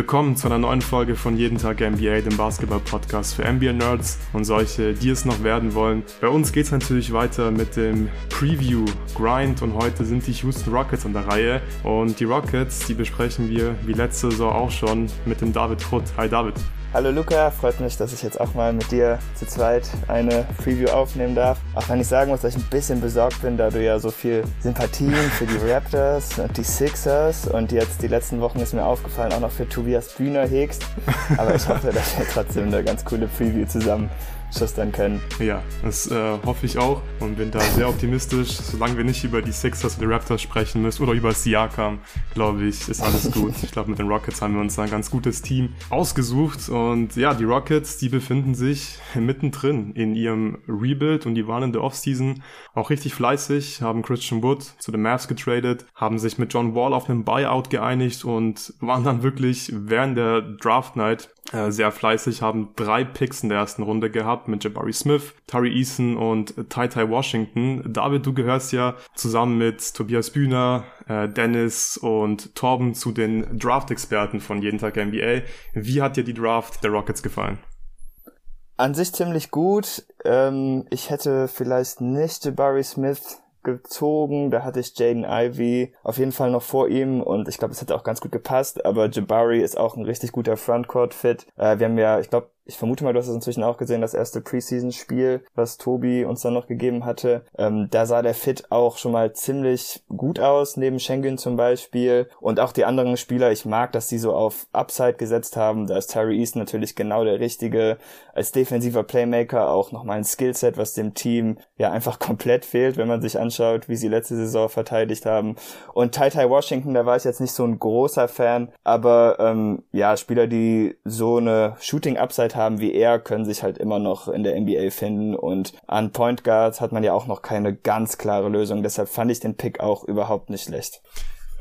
Willkommen zu einer neuen Folge von Jeden Tag NBA, dem Basketball-Podcast für NBA-Nerds und solche, die es noch werden wollen. Bei uns geht es natürlich weiter mit dem Preview-Grind und heute sind die Houston Rockets an der Reihe. Und die Rockets, die besprechen wir wie letzte Saison auch schon mit dem David Krutt. Hi David. Hallo Luca, freut mich, dass ich jetzt auch mal mit dir zu zweit eine Preview aufnehmen darf. Auch wenn ich sagen muss, dass ich ein bisschen besorgt bin, da du ja so viel Sympathien für die Raptors und die Sixers und jetzt die letzten Wochen ist mir aufgefallen, auch noch für Tobias Bühner hegst. Aber ich hoffe, dass wir trotzdem eine ganz coole Preview zusammen schustern können. Ja, das äh, hoffe ich auch und bin da sehr optimistisch. Solange wir nicht über die Sixers und die Raptors sprechen müssen oder über Siakam, glaube ich, ist alles gut. ich glaube, mit den Rockets haben wir uns ein ganz gutes Team ausgesucht und ja, die Rockets, die befinden sich mittendrin in ihrem Rebuild und die waren in der Offseason auch richtig fleißig, haben Christian Wood zu den Mavs getradet, haben sich mit John Wall auf einen Buyout geeinigt und waren dann wirklich während der Draft Night äh, sehr fleißig, haben drei Picks in der ersten Runde gehabt mit Jabari Smith, Tari Eason und Tai Tai Washington. David, du gehörst ja zusammen mit Tobias Bühner, äh, Dennis und Torben zu den Draft-Experten von Jeden Tag NBA. Wie hat dir die Draft der Rockets gefallen? An sich ziemlich gut. Ähm, ich hätte vielleicht nicht Jabari Smith gezogen. Da hatte ich Jaden Ivy auf jeden Fall noch vor ihm und ich glaube, es hätte auch ganz gut gepasst. Aber Jabari ist auch ein richtig guter Frontcourt-Fit. Äh, wir haben ja, ich glaube, ich vermute mal, du hast es inzwischen auch gesehen, das erste Preseason-Spiel, was Tobi uns dann noch gegeben hatte. Ähm, da sah der Fit auch schon mal ziemlich gut aus, neben Schengen zum Beispiel. Und auch die anderen Spieler, ich mag, dass sie so auf Upside gesetzt haben. Da ist Terry East natürlich genau der Richtige. Als defensiver Playmaker auch nochmal ein Skillset, was dem Team ja einfach komplett fehlt, wenn man sich anschaut, wie sie letzte Saison verteidigt haben. Und Tai Tai Washington, da war ich jetzt nicht so ein großer Fan, aber ähm, ja, Spieler, die so eine Shooting-Upside haben, haben wie er, können sich halt immer noch in der NBA finden und an Point Guards hat man ja auch noch keine ganz klare Lösung. Deshalb fand ich den Pick auch überhaupt nicht schlecht.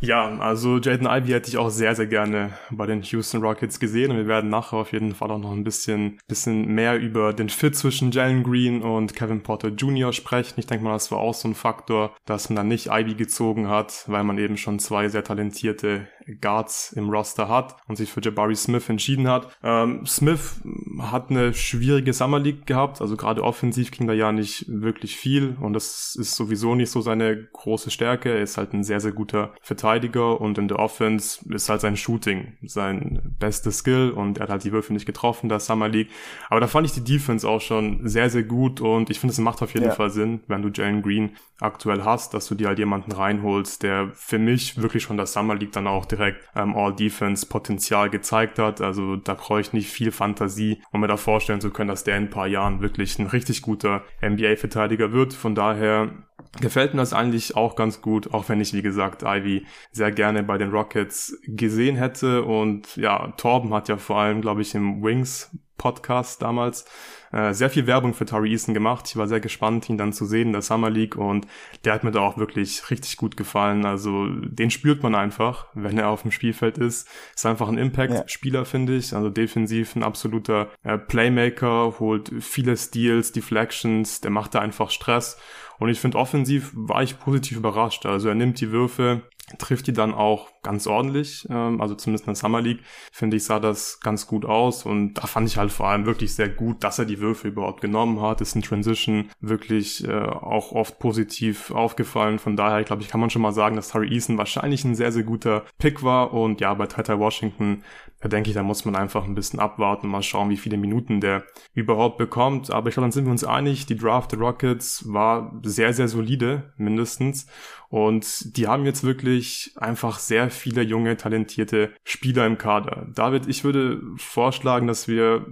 Ja, also Jaden Ivey hätte ich auch sehr, sehr gerne bei den Houston Rockets gesehen und wir werden nachher auf jeden Fall auch noch ein bisschen, bisschen mehr über den Fit zwischen Jalen Green und Kevin Porter Jr. sprechen. Ich denke mal, das war auch so ein Faktor, dass man dann nicht Ivy gezogen hat, weil man eben schon zwei sehr talentierte Guards im Roster hat und sich für Jabari Smith entschieden hat. Ähm, Smith hat eine schwierige Summer League gehabt, also gerade offensiv ging da ja nicht wirklich viel und das ist sowieso nicht so seine große Stärke. Er ist halt ein sehr, sehr guter Verteidiger und in der Offense ist halt sein Shooting sein bestes Skill und er hat halt die Würfe nicht getroffen, der Summer League. Aber da fand ich die Defense auch schon sehr, sehr gut und ich finde, es macht auf jeden ja. Fall Sinn, wenn du Jalen Green aktuell hast, dass du dir halt jemanden reinholst, der für mich wirklich schon das Summer League dann auch direkt ähm, All-Defense-Potenzial gezeigt hat. Also da brauche ich nicht viel Fantasie, um mir da vorstellen zu können, dass der in ein paar Jahren wirklich ein richtig guter NBA-Verteidiger wird. Von daher gefällt mir das eigentlich auch ganz gut, auch wenn ich, wie gesagt, Ivy sehr gerne bei den Rockets gesehen hätte. Und ja, Torben hat ja vor allem, glaube ich, im Wings Podcast damals äh, sehr viel Werbung für Tari Eason gemacht. Ich war sehr gespannt, ihn dann zu sehen in der Summer League und der hat mir da auch wirklich richtig gut gefallen. Also den spürt man einfach, wenn er auf dem Spielfeld ist. Ist einfach ein Impact-Spieler, ja. finde ich. Also defensiv ein absoluter äh, Playmaker, holt viele Steals, Deflections, der macht da einfach Stress. Und ich finde, offensiv war ich positiv überrascht. Also er nimmt die Würfe, trifft die dann auch ganz ordentlich, ähm, also zumindest in der Summer League, finde ich, sah das ganz gut aus. Und da fand ich halt vor allem wirklich sehr gut, dass er die Würfe überhaupt genommen hat, ist in Transition wirklich äh, auch oft positiv aufgefallen, von daher, glaube ich, kann man schon mal sagen, dass Harry Eason wahrscheinlich ein sehr, sehr guter Pick war. Und ja, bei Tata Washington, da denke ich, da muss man einfach ein bisschen abwarten. Und mal schauen, wie viele Minuten der überhaupt bekommt, aber ich glaube, dann sind wir uns einig, die Draft der Rockets war sehr, sehr solide, mindestens. Und die haben jetzt wirklich einfach sehr viele junge, talentierte Spieler im Kader. David, ich würde vorschlagen, dass wir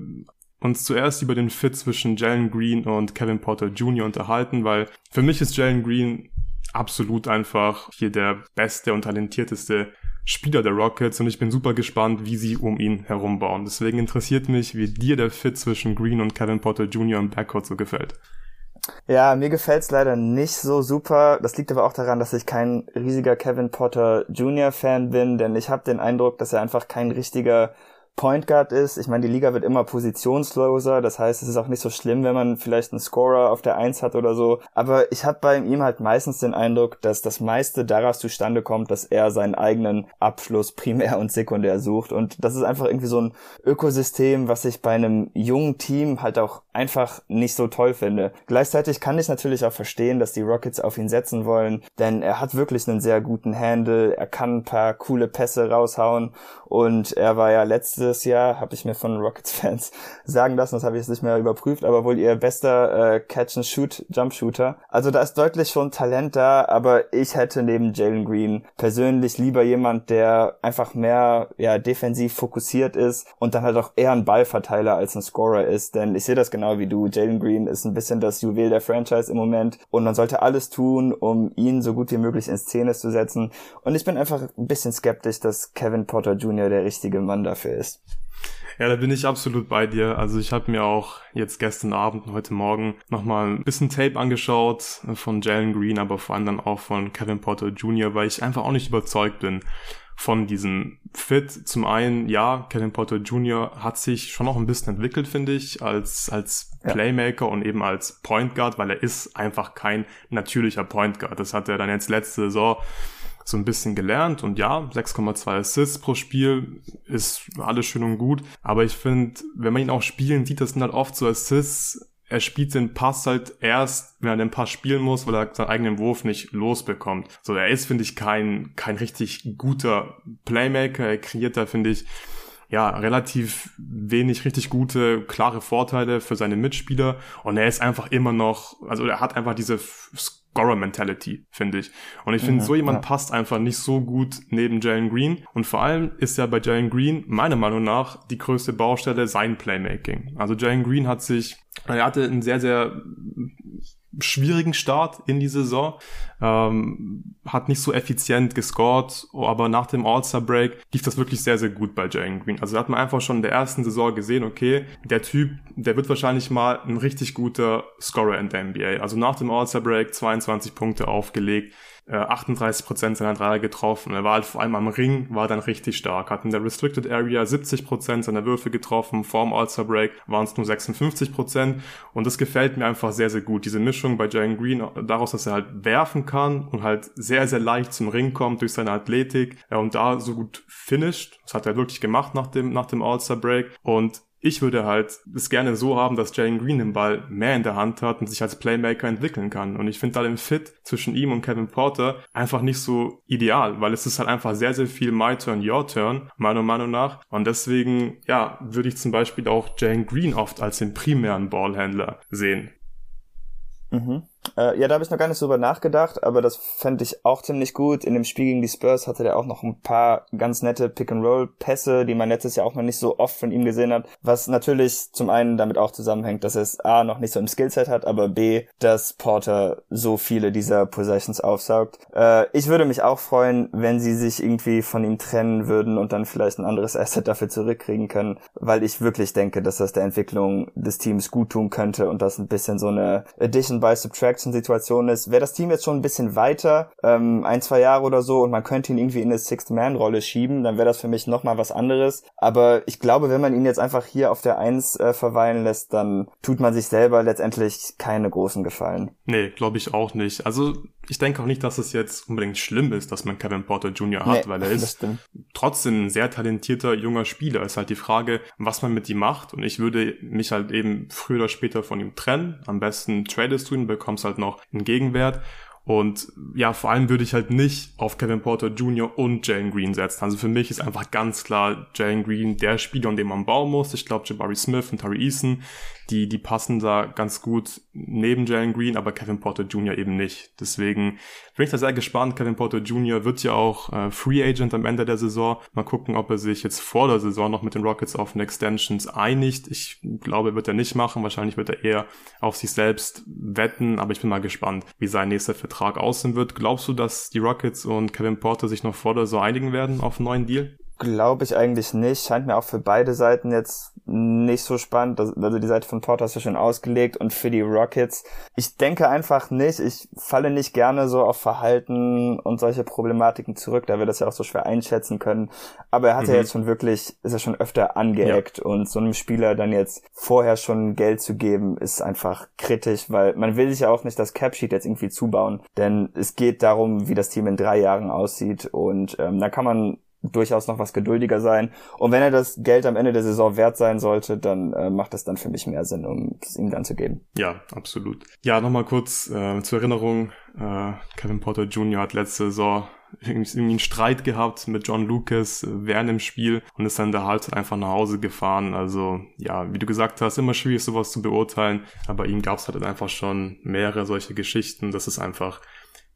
uns zuerst über den Fit zwischen Jalen Green und Kevin Porter Jr. unterhalten, weil für mich ist Jalen Green absolut einfach hier der beste und talentierteste Spieler der Rockets und ich bin super gespannt, wie sie um ihn herum bauen. Deswegen interessiert mich, wie dir der Fit zwischen Green und Kevin Porter Jr. im Backcourt so gefällt. Ja, mir gefällt's leider nicht so super. Das liegt aber auch daran, dass ich kein riesiger Kevin Potter Jr. Fan bin, denn ich habe den Eindruck, dass er einfach kein richtiger Point Guard ist. Ich meine, die Liga wird immer positionsloser, das heißt, es ist auch nicht so schlimm, wenn man vielleicht einen Scorer auf der Eins hat oder so. Aber ich habe bei ihm halt meistens den Eindruck, dass das meiste daraus zustande kommt, dass er seinen eigenen Abschluss primär und sekundär sucht. Und das ist einfach irgendwie so ein Ökosystem, was ich bei einem jungen Team halt auch einfach nicht so toll finde. Gleichzeitig kann ich natürlich auch verstehen, dass die Rockets auf ihn setzen wollen, denn er hat wirklich einen sehr guten Handle, er kann ein paar coole Pässe raushauen und er war ja letztes Jahr, habe ich mir von Rockets-Fans sagen lassen, das habe ich jetzt nicht mehr überprüft, aber wohl ihr bester äh, Catch-and-Shoot-Jump-Shooter. Also da ist deutlich schon Talent da, aber ich hätte neben Jalen Green persönlich lieber jemand, der einfach mehr ja, defensiv fokussiert ist und dann halt auch eher ein Ballverteiler als ein Scorer ist, denn ich sehe das genau wie du. Jalen Green ist ein bisschen das Juwel der Franchise im Moment und man sollte alles tun, um ihn so gut wie möglich in Szene zu setzen und ich bin einfach ein bisschen skeptisch, dass Kevin Potter Jr. der richtige Mann dafür ist. Ja, da bin ich absolut bei dir. Also ich habe mir auch jetzt gestern Abend und heute Morgen nochmal ein bisschen Tape angeschaut von Jalen Green, aber vor allem dann auch von Kevin Potter Jr., weil ich einfach auch nicht überzeugt bin von diesem Fit. Zum einen, ja, Kevin Potter Jr. hat sich schon noch ein bisschen entwickelt, finde ich, als, als Playmaker ja. und eben als Point Guard, weil er ist einfach kein natürlicher Point Guard. Das hat er dann jetzt letzte Saison so ein bisschen gelernt und ja, 6,2 Assists pro Spiel ist alles schön und gut. Aber ich finde, wenn man ihn auch spielen sieht, das sind halt oft so Assists, er spielt den Pass halt erst, wenn er den Pass spielen muss, weil er seinen eigenen Wurf nicht losbekommt. So, er ist, finde ich, kein, kein richtig guter Playmaker. Er kreiert da, finde ich, ja, relativ wenig richtig gute, klare Vorteile für seine Mitspieler. Und er ist einfach immer noch, also er hat einfach diese Scorer-Mentality, finde ich. Und ich finde, ja, so jemand ja. passt einfach nicht so gut neben Jalen Green. Und vor allem ist ja bei Jalen Green meiner Meinung nach die größte Baustelle sein Playmaking. Also Jalen Green hat sich, er hatte einen sehr, sehr schwierigen Start in die Saison, ähm, hat nicht so effizient gescored, aber nach dem All-Star-Break lief das wirklich sehr, sehr gut bei Jalen Green. Also da hat man einfach schon in der ersten Saison gesehen, okay, der Typ, der wird wahrscheinlich mal ein richtig guter Scorer in der NBA. Also nach dem All-Star-Break 22 Punkte aufgelegt, 38% äh, seiner Dreier getroffen. Er war halt vor allem am Ring, war dann richtig stark. Hat in der Restricted Area 70% seiner Würfe getroffen. Vorm All-Star Break waren es nur 56%. Und das gefällt mir einfach sehr, sehr gut. Diese Mischung bei Jalen Green, daraus, dass er halt werfen kann und halt sehr, sehr leicht zum Ring kommt durch seine Athletik ja, und da so gut finisht. Das hat er wirklich gemacht nach dem, nach dem All-Star Break. Und ich würde halt es gerne so haben, dass Jalen Green den Ball mehr in der Hand hat und sich als Playmaker entwickeln kann. Und ich finde da den Fit zwischen ihm und Kevin Porter einfach nicht so ideal, weil es ist halt einfach sehr, sehr viel My Turn, Your Turn, meiner Meinung nach. Und deswegen, ja, würde ich zum Beispiel auch Jalen Green oft als den primären Ballhändler sehen. Mhm. Äh, ja, da habe ich noch gar nicht so drüber nachgedacht, aber das fände ich auch ziemlich gut. In dem Spiel gegen die Spurs hatte der auch noch ein paar ganz nette Pick-and-Roll-Pässe, die man letztes Jahr auch noch nicht so oft von ihm gesehen hat, was natürlich zum einen damit auch zusammenhängt, dass es A noch nicht so im Skillset hat, aber B, dass Porter so viele dieser Possessions aufsaugt. Äh, ich würde mich auch freuen, wenn sie sich irgendwie von ihm trennen würden und dann vielleicht ein anderes Asset dafür zurückkriegen können, weil ich wirklich denke, dass das der Entwicklung des Teams gut tun könnte und das ein bisschen so eine Addition by Subtraction Jackson-Situation ist, wäre das Team jetzt schon ein bisschen weiter, ähm, ein, zwei Jahre oder so, und man könnte ihn irgendwie in eine Sixth-Man-Rolle schieben, dann wäre das für mich nochmal was anderes. Aber ich glaube, wenn man ihn jetzt einfach hier auf der Eins äh, verweilen lässt, dann tut man sich selber letztendlich keine großen Gefallen. Nee, glaube ich auch nicht. Also ich denke auch nicht, dass es jetzt unbedingt schlimm ist, dass man Kevin Porter Jr. hat, nee, weil er ist trotzdem ein sehr talentierter junger Spieler. Ist halt die Frage, was man mit ihm macht. Und ich würde mich halt eben früher oder später von ihm trennen. Am besten tradest du ihn, bekommst halt noch einen Gegenwert. Und ja, vor allem würde ich halt nicht auf Kevin Porter Jr. und Jalen Green setzen. Also für mich ist einfach ganz klar Jalen Green der Spieler, an dem man bauen muss. Ich glaube, Jabari Smith und Tari Eason die, die passen da ganz gut neben Jalen Green, aber Kevin Porter Jr. eben nicht. Deswegen bin ich da sehr gespannt. Kevin Porter Jr. wird ja auch äh, Free Agent am Ende der Saison. Mal gucken, ob er sich jetzt vor der Saison noch mit den Rockets auf den Extensions einigt. Ich glaube, wird er nicht machen. Wahrscheinlich wird er eher auf sich selbst wetten, aber ich bin mal gespannt, wie sein nächster Vertrag aussehen wird. Glaubst du, dass die Rockets und Kevin Porter sich noch vor der Saison einigen werden auf einen neuen Deal? Glaube ich eigentlich nicht. Scheint mir auch für beide Seiten jetzt nicht so spannend. Also die Seite von Porter ist ja schon ausgelegt und für die Rockets. Ich denke einfach nicht. Ich falle nicht gerne so auf Verhalten und solche Problematiken zurück, da wir das ja auch so schwer einschätzen können. Aber er hat mhm. ja jetzt schon wirklich, ist er schon öfter angeeckt ja. und so einem Spieler dann jetzt vorher schon Geld zu geben, ist einfach kritisch, weil man will sich ja auch nicht das Capsheet jetzt irgendwie zubauen. Denn es geht darum, wie das Team in drei Jahren aussieht und ähm, da kann man durchaus noch was geduldiger sein. Und wenn er das Geld am Ende der Saison wert sein sollte, dann äh, macht das dann für mich mehr Sinn, um es ihm dann zu geben. Ja, absolut. Ja, nochmal kurz äh, zur Erinnerung. Äh, Kevin Porter Jr. hat letzte Saison irgendwie einen Streit gehabt mit John Lucas äh, während dem Spiel und ist dann der Halbzeit einfach nach Hause gefahren. Also ja, wie du gesagt hast, immer schwierig sowas zu beurteilen, aber ihm gab es halt einfach schon mehrere solche Geschichten. Das ist einfach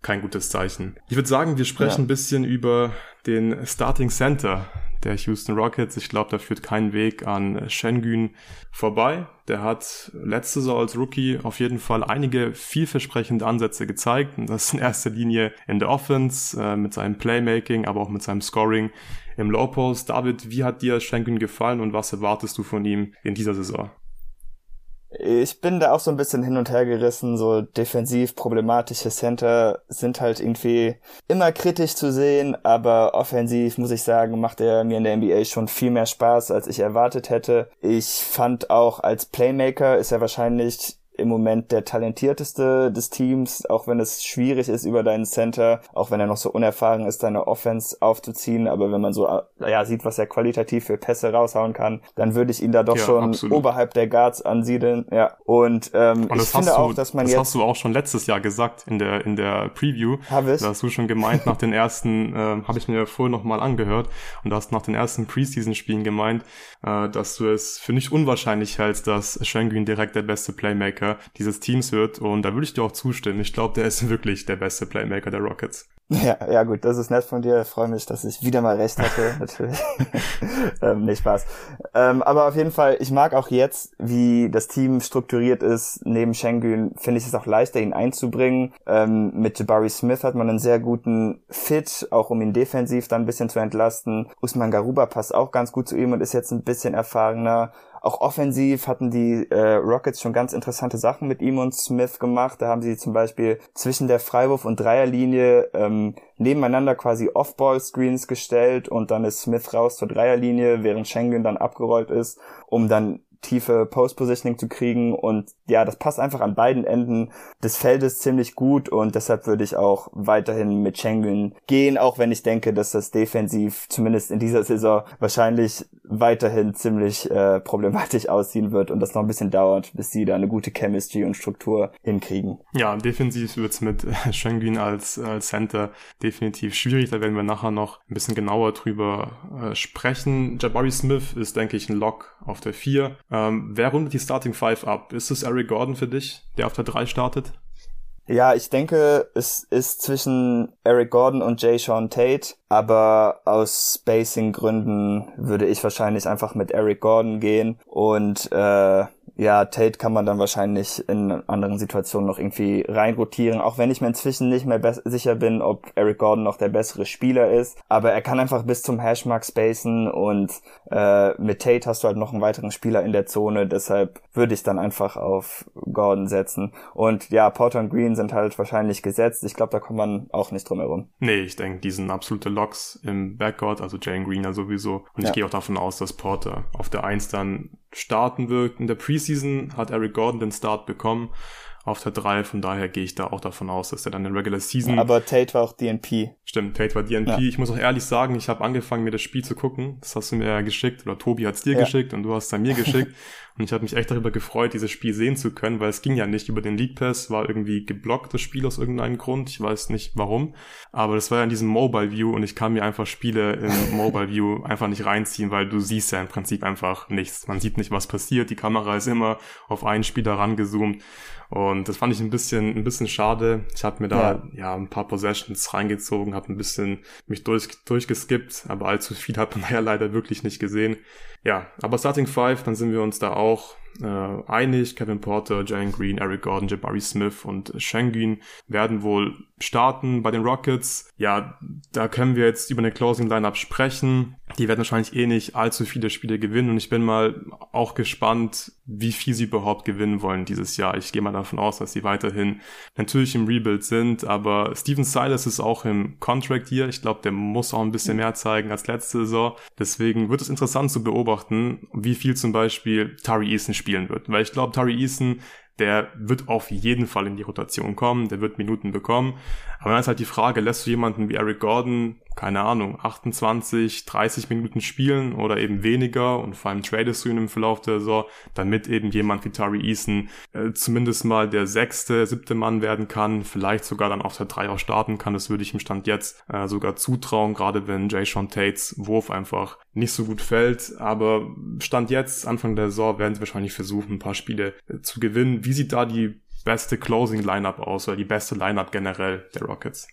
kein gutes Zeichen. Ich würde sagen, wir sprechen ja. ein bisschen über den Starting Center der Houston Rockets. Ich glaube, da führt kein Weg an Schengen vorbei. Der hat letzte Saison als Rookie auf jeden Fall einige vielversprechende Ansätze gezeigt. Und das in erster Linie in der Offense, äh, mit seinem Playmaking, aber auch mit seinem Scoring im Low Post. David, wie hat dir Schengen gefallen und was erwartest du von ihm in dieser Saison? Ich bin da auch so ein bisschen hin und her gerissen. So defensiv problematische Center sind halt irgendwie immer kritisch zu sehen, aber offensiv muss ich sagen, macht er mir in der NBA schon viel mehr Spaß, als ich erwartet hätte. Ich fand auch als Playmaker ist er wahrscheinlich im Moment der talentierteste des Teams, auch wenn es schwierig ist über deinen Center, auch wenn er noch so unerfahren ist, deine Offense aufzuziehen. Aber wenn man so ja, sieht, was er qualitativ für Pässe raushauen kann, dann würde ich ihn da doch ja, schon absolut. oberhalb der Guards ansiedeln. Ja. Und, ähm, Und ich finde du, auch, dass man das jetzt. Das hast du auch schon letztes Jahr gesagt in der, in der Preview. Hab ich? Da hast du schon gemeint, nach den ersten, äh, habe ich mir vorher nochmal angehört. Und du hast nach den ersten Preseason-Spielen gemeint, äh, dass du es für nicht unwahrscheinlich hältst, dass Schengen direkt der beste Playmaker dieses Teams wird. Und da würde ich dir auch zustimmen. Ich glaube, der ist wirklich der beste Playmaker der Rockets. Ja, ja gut, das ist nett von dir. Ich freue mich, dass ich wieder mal recht hatte, natürlich. ähm, nee, Spaß. Ähm, aber auf jeden Fall, ich mag auch jetzt, wie das Team strukturiert ist. Neben Schengen finde ich es auch leichter, ihn einzubringen. Ähm, mit Jabari Smith hat man einen sehr guten Fit, auch um ihn defensiv dann ein bisschen zu entlasten. Usman Garuba passt auch ganz gut zu ihm und ist jetzt ein bisschen erfahrener. Auch offensiv hatten die äh, Rockets schon ganz interessante Sachen mit ihm und Smith gemacht. Da haben sie zum Beispiel zwischen der Freiwurf- und Dreierlinie ähm, nebeneinander quasi Off-Ball-Screens gestellt und dann ist Smith raus zur Dreierlinie, während Schengen dann abgerollt ist, um dann tiefe Post-Positioning zu kriegen und ja, das passt einfach an beiden Enden des Feldes ziemlich gut und deshalb würde ich auch weiterhin mit Schengen gehen, auch wenn ich denke, dass das defensiv zumindest in dieser Saison wahrscheinlich weiterhin ziemlich äh, problematisch aussehen wird und das noch ein bisschen dauert, bis sie da eine gute Chemistry und Struktur hinkriegen. Ja, defensiv wird's mit äh, Schengen als, als Center definitiv schwierig, da werden wir nachher noch ein bisschen genauer drüber äh, sprechen. Jabari Smith ist, denke ich, ein Lock auf der 4. Ähm, wer rundet die Starting Five ab? Ist es Eric Gordon für dich, der auf der 3 startet? Ja, ich denke, es ist zwischen Eric Gordon und Jay Sean Tate, aber aus Spacing-Gründen würde ich wahrscheinlich einfach mit Eric Gordon gehen und äh, ja, Tate kann man dann wahrscheinlich in anderen Situationen noch irgendwie reinrotieren, auch wenn ich mir inzwischen nicht mehr sicher bin, ob Eric Gordon noch der bessere Spieler ist. Aber er kann einfach bis zum Hashmark spacen und äh, mit Tate hast du halt noch einen weiteren Spieler in der Zone, deshalb würde ich dann einfach auf Gordon setzen. Und ja, Porter und Green sind halt wahrscheinlich gesetzt. Ich glaube, da kommt man auch nicht drum herum. Nee, ich denke, die sind absolute Locks im Backcourt, also Jane Greener sowieso. Und ja. ich gehe auch davon aus, dass Porter auf der 1 dann starten wird. In der Preseason hat Eric Gordon den Start bekommen auf der 3. Von daher gehe ich da auch davon aus, dass er dann in Regular Season. Aber Tate war auch DNP. Stimmt, Tate war DNP. Ja. Ich muss auch ehrlich sagen, ich habe angefangen, mir das Spiel zu gucken. Das hast du mir ja geschickt oder Tobi hat es dir ja. geschickt und du hast es mir geschickt. Und ich habe mich echt darüber gefreut, dieses Spiel sehen zu können, weil es ging ja nicht über den League Pass, war irgendwie geblockt, das Spiel aus irgendeinem Grund. Ich weiß nicht warum. Aber das war ja in diesem Mobile View und ich kann mir einfach Spiele im Mobile View einfach nicht reinziehen, weil du siehst ja im Prinzip einfach nichts. Man sieht nicht, was passiert. Die Kamera ist immer auf einen Spieler rangezoomt. Und das fand ich ein bisschen, ein bisschen schade. Ich habe mir da ja. ja. ein paar Possessions reingezogen, habe ein bisschen mich durch, durchgeskippt, aber allzu viel hat man ja leider wirklich nicht gesehen. Ja, aber Starting Five, dann sind wir uns da auch äh, einig. Kevin Porter, Jalen Green, Eric Gordon, Jabari Smith und Schengen werden wohl starten bei den Rockets. Ja, da können wir jetzt über eine Closing Lineup sprechen. Die werden wahrscheinlich eh nicht allzu viele Spiele gewinnen und ich bin mal auch gespannt, wie viel sie überhaupt gewinnen wollen dieses Jahr. Ich gehe mal davon aus, dass sie weiterhin natürlich im Rebuild sind, aber Steven Silas ist auch im Contract hier. Ich glaube, der muss auch ein bisschen mehr zeigen als letzte Saison. Deswegen wird es interessant zu beobachten, wie viel zum Beispiel Tari Eason spielen wird. Weil ich glaube, Tari Eason der wird auf jeden Fall in die Rotation kommen, der wird Minuten bekommen. Aber dann ist halt die Frage, lässt du jemanden wie Eric Gordon, keine Ahnung, 28, 30 Minuten spielen oder eben weniger und vor allem tradest du ihn im Verlauf der Saison, damit eben jemand wie Tari Eason äh, zumindest mal der sechste, siebte Mann werden kann, vielleicht sogar dann auf der drei auch starten kann. Das würde ich im Stand jetzt äh, sogar zutrauen, gerade wenn Jay Sean Tates Wurf einfach nicht so gut fällt. Aber Stand jetzt, Anfang der Saison, werden sie wahrscheinlich versuchen, ein paar Spiele äh, zu gewinnen. Wie sieht da die beste Closing Lineup aus oder die beste Lineup generell der Rockets?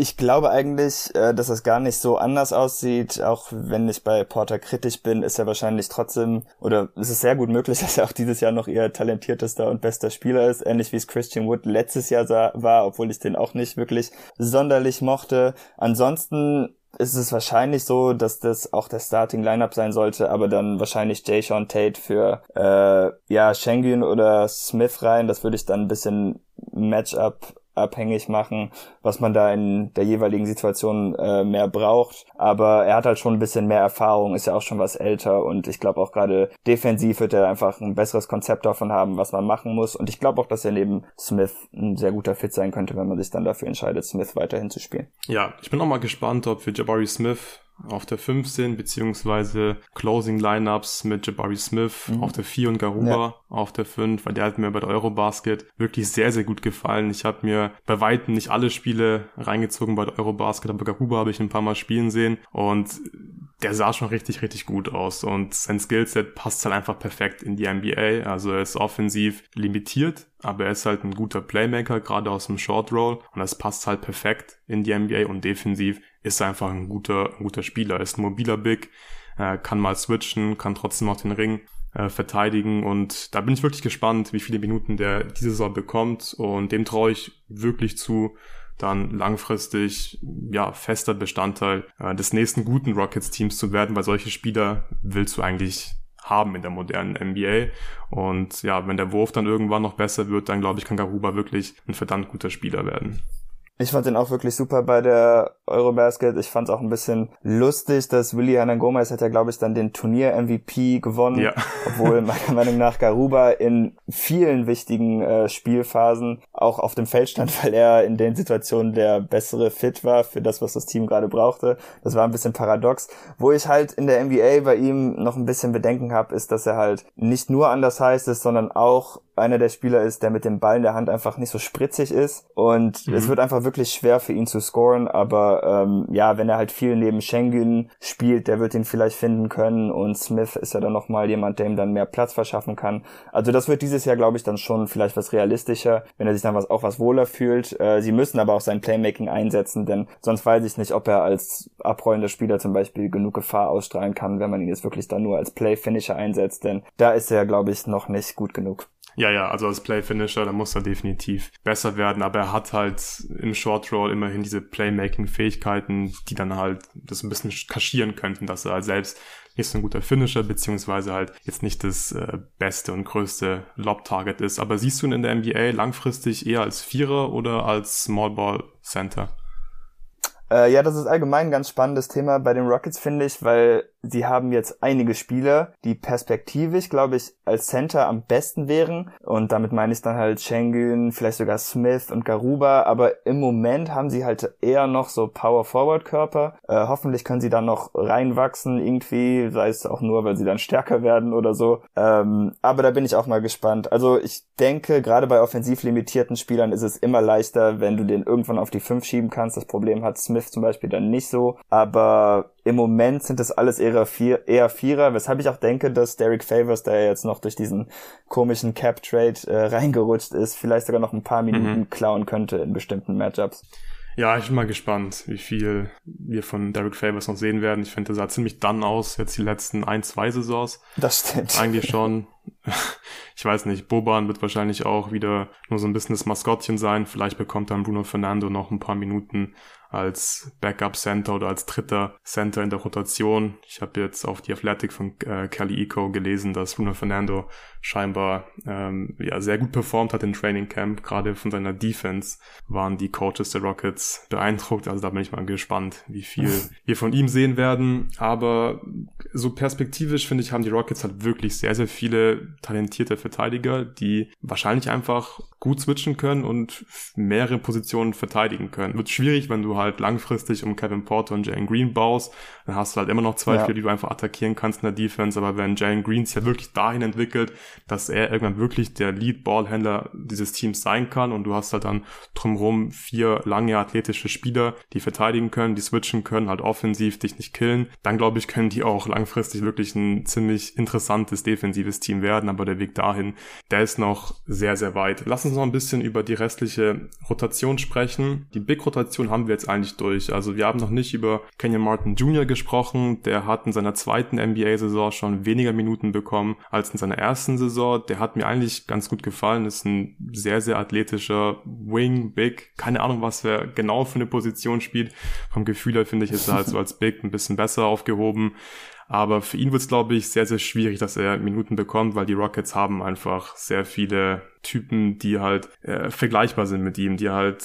Ich glaube eigentlich, äh, dass es gar nicht so anders aussieht. Auch wenn ich bei Porter kritisch bin, ist er wahrscheinlich trotzdem, oder es ist sehr gut möglich, dass er auch dieses Jahr noch ihr talentiertester und bester Spieler ist. Ähnlich wie es Christian Wood letztes Jahr war, obwohl ich den auch nicht wirklich sonderlich mochte. Ansonsten ist es wahrscheinlich so, dass das auch der Starting Lineup sein sollte, aber dann wahrscheinlich Jay Sean Tate für äh, ja Schengen oder Smith rein. Das würde ich dann ein bisschen Matchup abhängig machen, was man da in der jeweiligen Situation äh, mehr braucht. Aber er hat halt schon ein bisschen mehr Erfahrung, ist ja auch schon was älter und ich glaube auch gerade defensiv wird er einfach ein besseres Konzept davon haben, was man machen muss. Und ich glaube auch, dass er neben Smith ein sehr guter Fit sein könnte, wenn man sich dann dafür entscheidet, Smith weiterhin zu spielen. Ja, ich bin auch mal gespannt, ob für Jabari Smith auf der 15, beziehungsweise Closing Lineups mit Jabari Smith mhm. auf der 4 und Garuba ja. auf der 5, weil der hat mir bei der Eurobasket wirklich sehr, sehr gut gefallen. Ich habe mir bei Weitem nicht alle Spiele reingezogen bei der Eurobasket, aber Garuba habe ich ein paar Mal spielen sehen und der sah schon richtig, richtig gut aus. Und sein Skillset passt halt einfach perfekt in die NBA. Also er ist offensiv limitiert, aber er ist halt ein guter Playmaker, gerade aus dem Short Roll. Und das passt halt perfekt in die NBA und defensiv ist er einfach ein guter, ein guter Spieler. Er ist ein mobiler Big, kann mal switchen, kann trotzdem auch den Ring äh, verteidigen. Und da bin ich wirklich gespannt, wie viele Minuten der diese Saison bekommt. Und dem traue ich wirklich zu, dann langfristig ja fester Bestandteil äh, des nächsten guten Rockets Teams zu werden, weil solche Spieler willst du eigentlich haben in der modernen NBA. Und ja, wenn der Wurf dann irgendwann noch besser wird, dann glaube ich, kann Garuba wirklich ein verdammt guter Spieler werden. Ich fand den auch wirklich super bei der Eurobasket. Ich fand es auch ein bisschen lustig, dass Willi Hernan Gomez hat ja, glaube ich, dann den Turnier-MVP gewonnen. Ja. Obwohl meiner Meinung nach Garuba in vielen wichtigen äh, Spielphasen auch auf dem Feld stand, weil er in den Situationen der bessere Fit war für das, was das Team gerade brauchte. Das war ein bisschen paradox. Wo ich halt in der NBA bei ihm noch ein bisschen Bedenken habe, ist, dass er halt nicht nur anders heißt ist, sondern auch einer der Spieler ist, der mit dem Ball in der Hand einfach nicht so spritzig ist. Und mhm. es wird einfach wirklich schwer für ihn zu scoren. Aber ähm, ja, wenn er halt viel neben Schengen spielt, der wird ihn vielleicht finden können. Und Smith ist ja dann nochmal jemand, der ihm dann mehr Platz verschaffen kann. Also das wird dieses Jahr, glaube ich, dann schon vielleicht was realistischer, wenn er sich dann was auch was wohler fühlt. Äh, sie müssen aber auch sein Playmaking einsetzen, denn sonst weiß ich nicht, ob er als abrollender Spieler zum Beispiel genug Gefahr ausstrahlen kann, wenn man ihn jetzt wirklich dann nur als Play-Finisher einsetzt. Denn da ist er, glaube ich, noch nicht gut genug. Ja, ja, also als Playfinisher, da muss er definitiv besser werden, aber er hat halt im Short Roll immerhin diese Playmaking-Fähigkeiten, die dann halt das ein bisschen kaschieren könnten, dass er halt selbst nicht so ein guter Finisher, beziehungsweise halt jetzt nicht das äh, beste und größte Lob-Target ist. Aber siehst du ihn in der NBA langfristig eher als Vierer oder als Small Ball Center? Äh, ja, das ist allgemein ein ganz spannendes Thema bei den Rockets, finde ich, weil sie haben jetzt einige Spieler, die perspektivisch, glaube ich, als Center am besten wären. Und damit meine ich dann halt Schengen, vielleicht sogar Smith und Garuba. Aber im Moment haben sie halt eher noch so Power-Forward-Körper. Äh, hoffentlich können sie dann noch reinwachsen irgendwie, sei es auch nur, weil sie dann stärker werden oder so. Ähm, aber da bin ich auch mal gespannt. Also ich denke, gerade bei offensiv limitierten Spielern ist es immer leichter, wenn du den irgendwann auf die 5 schieben kannst. Das Problem hat Smith zum Beispiel dann nicht so. Aber im Moment sind das alles eher, vier, eher Vierer, weshalb ich auch denke, dass Derek Favors, der jetzt noch durch diesen komischen Cap-Trade äh, reingerutscht ist, vielleicht sogar noch ein paar Minuten mhm. klauen könnte in bestimmten Matchups. Ja, ich bin mal gespannt, wie viel wir von Derek Favors noch sehen werden. Ich finde, der sah ziemlich dann aus, jetzt die letzten ein, zwei Saisons. Das stimmt. Eigentlich schon. ich weiß nicht, Boban wird wahrscheinlich auch wieder nur so ein bisschen das Maskottchen sein. Vielleicht bekommt dann Bruno Fernando noch ein paar Minuten als Backup-Center oder als dritter Center in der Rotation. Ich habe jetzt auf die Athletic von äh, Kelly Eco gelesen, dass Bruno Fernando scheinbar ähm, ja sehr gut performt hat im Training Camp. Gerade von seiner Defense waren die Coaches der Rockets beeindruckt. Also da bin ich mal gespannt, wie viel wir von ihm sehen werden. Aber so perspektivisch finde ich, haben die Rockets halt wirklich sehr, sehr viele talentierte Verteidiger, die wahrscheinlich einfach gut switchen können und mehrere Positionen verteidigen können. Wird schwierig, wenn du halt langfristig um Kevin Porter und Jalen Green baust, dann hast du halt immer noch zwei ja. die du einfach attackieren kannst in der Defense, aber wenn Jalen Green sich ja wirklich dahin entwickelt, dass er irgendwann wirklich der Lead-Ballhändler dieses Teams sein kann und du hast halt dann drumherum vier lange athletische Spieler, die verteidigen können, die switchen können, halt offensiv dich nicht killen, dann glaube ich, können die auch langfristig wirklich ein ziemlich interessantes defensives Team werden, aber der Weg dahin, der ist noch sehr, sehr weit. Lass uns noch ein bisschen über die restliche Rotation sprechen. Die Big-Rotation haben wir jetzt eigentlich durch. Also wir haben noch nicht über Kenyon Martin Jr. gesprochen. Der hat in seiner zweiten NBA-Saison schon weniger Minuten bekommen als in seiner ersten Saison. Der hat mir eigentlich ganz gut gefallen. Ist ein sehr, sehr athletischer Wing, Big. Keine Ahnung, was er genau für eine Position spielt. Vom Gefühl her finde ich, ist er halt so als Big ein bisschen besser aufgehoben. Aber für ihn wird es, glaube ich, sehr, sehr schwierig, dass er Minuten bekommt, weil die Rockets haben einfach sehr viele Typen, die halt äh, vergleichbar sind mit ihm, die halt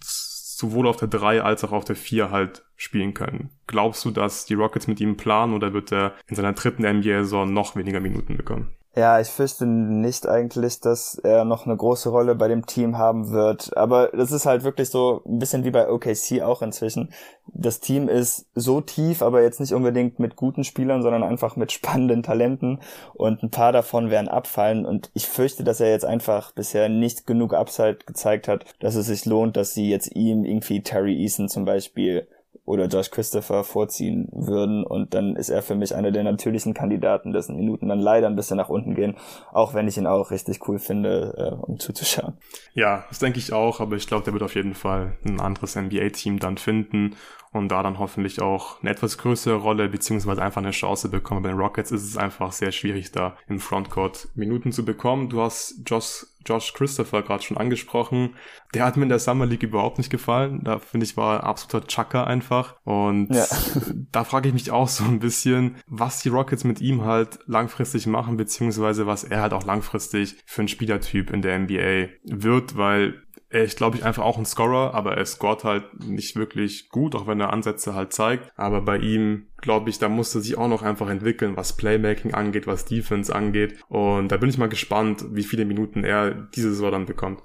sowohl auf der 3 als auch auf der 4 halt spielen können. Glaubst du, dass die Rockets mit ihm planen oder wird er in seiner dritten NBA-Saison noch weniger Minuten bekommen? Ja, ich fürchte nicht eigentlich, dass er noch eine große Rolle bei dem Team haben wird. Aber das ist halt wirklich so ein bisschen wie bei OKC auch inzwischen. Das Team ist so tief, aber jetzt nicht unbedingt mit guten Spielern, sondern einfach mit spannenden Talenten. Und ein paar davon werden abfallen. Und ich fürchte, dass er jetzt einfach bisher nicht genug Upside gezeigt hat, dass es sich lohnt, dass sie jetzt ihm irgendwie Terry Eason zum Beispiel oder Josh Christopher vorziehen würden. Und dann ist er für mich einer der natürlichen Kandidaten, dessen Minuten dann leider ein bisschen nach unten gehen, auch wenn ich ihn auch richtig cool finde, äh, um zuzuschauen. Ja, das denke ich auch, aber ich glaube, der wird auf jeden Fall ein anderes NBA-Team dann finden und da dann hoffentlich auch eine etwas größere Rolle beziehungsweise einfach eine Chance bekommen. Bei den Rockets ist es einfach sehr schwierig, da im Frontcourt Minuten zu bekommen. Du hast Josh, Josh Christopher gerade schon angesprochen. Der hat mir in der Summer League überhaupt nicht gefallen. Da finde ich war absoluter Chucker einfach. Und ja. da frage ich mich auch so ein bisschen, was die Rockets mit ihm halt langfristig machen, beziehungsweise was er halt auch langfristig für ein Spielertyp in der NBA wird, weil er ist, glaube ich, einfach auch ein Scorer, aber er scoret halt nicht wirklich gut, auch wenn er Ansätze halt zeigt. Aber bei ihm, glaube ich, da musste sich auch noch einfach entwickeln, was Playmaking angeht, was Defense angeht. Und da bin ich mal gespannt, wie viele Minuten er diese Saison dann bekommt.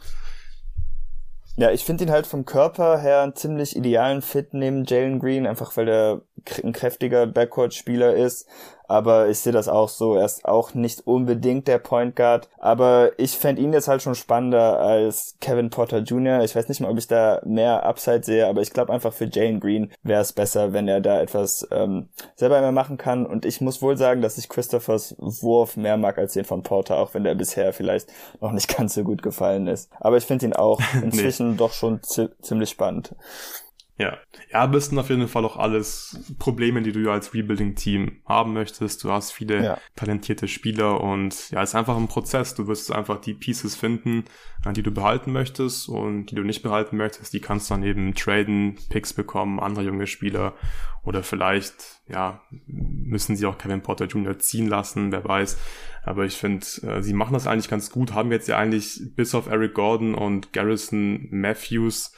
Ja, ich finde ihn halt vom Körper her einen ziemlich idealen Fit neben Jalen Green, einfach weil er ein kräftiger Backcourt-Spieler ist aber ich sehe das auch so. Er ist auch nicht unbedingt der Point Guard, aber ich fände ihn jetzt halt schon spannender als Kevin Porter Jr. Ich weiß nicht mal, ob ich da mehr Upside sehe, aber ich glaube einfach für Jane Green wäre es besser, wenn er da etwas ähm, selber mehr machen kann. Und ich muss wohl sagen, dass ich Christophers Wurf mehr mag als den von Porter, auch wenn der bisher vielleicht noch nicht ganz so gut gefallen ist. Aber ich finde ihn auch inzwischen nee. doch schon ziemlich spannend. Ja. Ja, sind auf jeden Fall auch alles Probleme, die du ja als Rebuilding-Team haben möchtest. Du hast viele ja. talentierte Spieler und ja, es ist einfach ein Prozess. Du wirst einfach die Pieces finden, äh, die du behalten möchtest und die du nicht behalten möchtest. Die kannst du dann eben traden, Picks bekommen, andere junge Spieler oder vielleicht, ja, müssen sie auch Kevin Porter Jr. ziehen lassen, wer weiß. Aber ich finde, äh, sie machen das eigentlich ganz gut, haben jetzt ja eigentlich bis auf Eric Gordon und Garrison Matthews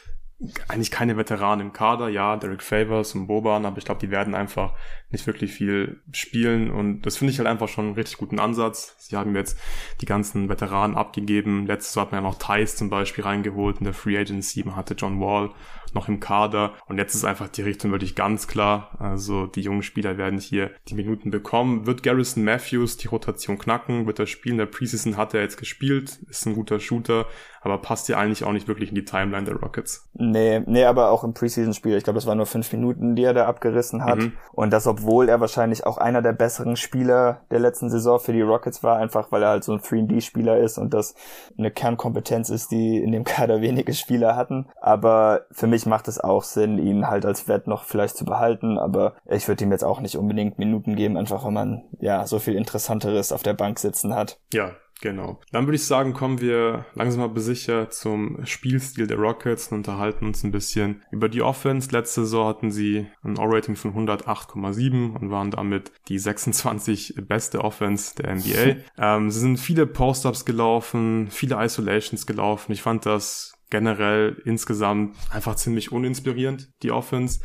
eigentlich keine Veteranen im Kader. Ja, Derek Favors und Boban, aber ich glaube, die werden einfach nicht wirklich viel spielen und das finde ich halt einfach schon einen richtig guten Ansatz. Sie haben jetzt die ganzen Veteranen abgegeben. Letztes Jahr hat man ja noch Thais zum Beispiel reingeholt in der Free Agency. Man hatte John Wall noch im Kader und jetzt ist einfach die Richtung wirklich ganz klar. Also die jungen Spieler werden hier die Minuten bekommen. Wird Garrison Matthews die Rotation knacken? Wird er spielen? Der Preseason hat er jetzt gespielt, ist ein guter Shooter, aber passt ja eigentlich auch nicht wirklich in die Timeline der Rockets. Nee, nee, aber auch im Preseason-Spiel. Ich glaube, das waren nur fünf Minuten, die er da abgerissen hat. Mhm. Und das, obwohl er wahrscheinlich auch einer der besseren Spieler der letzten Saison für die Rockets war, einfach weil er halt so ein 3D-Spieler ist und das eine Kernkompetenz ist, die in dem Kader wenige Spieler hatten. Aber für mich natürlich macht es auch Sinn, ihn halt als Wett noch vielleicht zu behalten, aber ich würde ihm jetzt auch nicht unbedingt Minuten geben, einfach weil man ja so viel Interessanteres auf der Bank sitzen hat. Ja, Genau. Dann würde ich sagen, kommen wir langsam aber sicher zum Spielstil der Rockets und unterhalten uns ein bisschen über die Offense. Letzte Saison hatten sie ein O-Rating von 108,7 und waren damit die 26 beste Offense der NBA. ähm, sie sind viele Post-Ups gelaufen, viele Isolations gelaufen. Ich fand das generell insgesamt einfach ziemlich uninspirierend, die Offense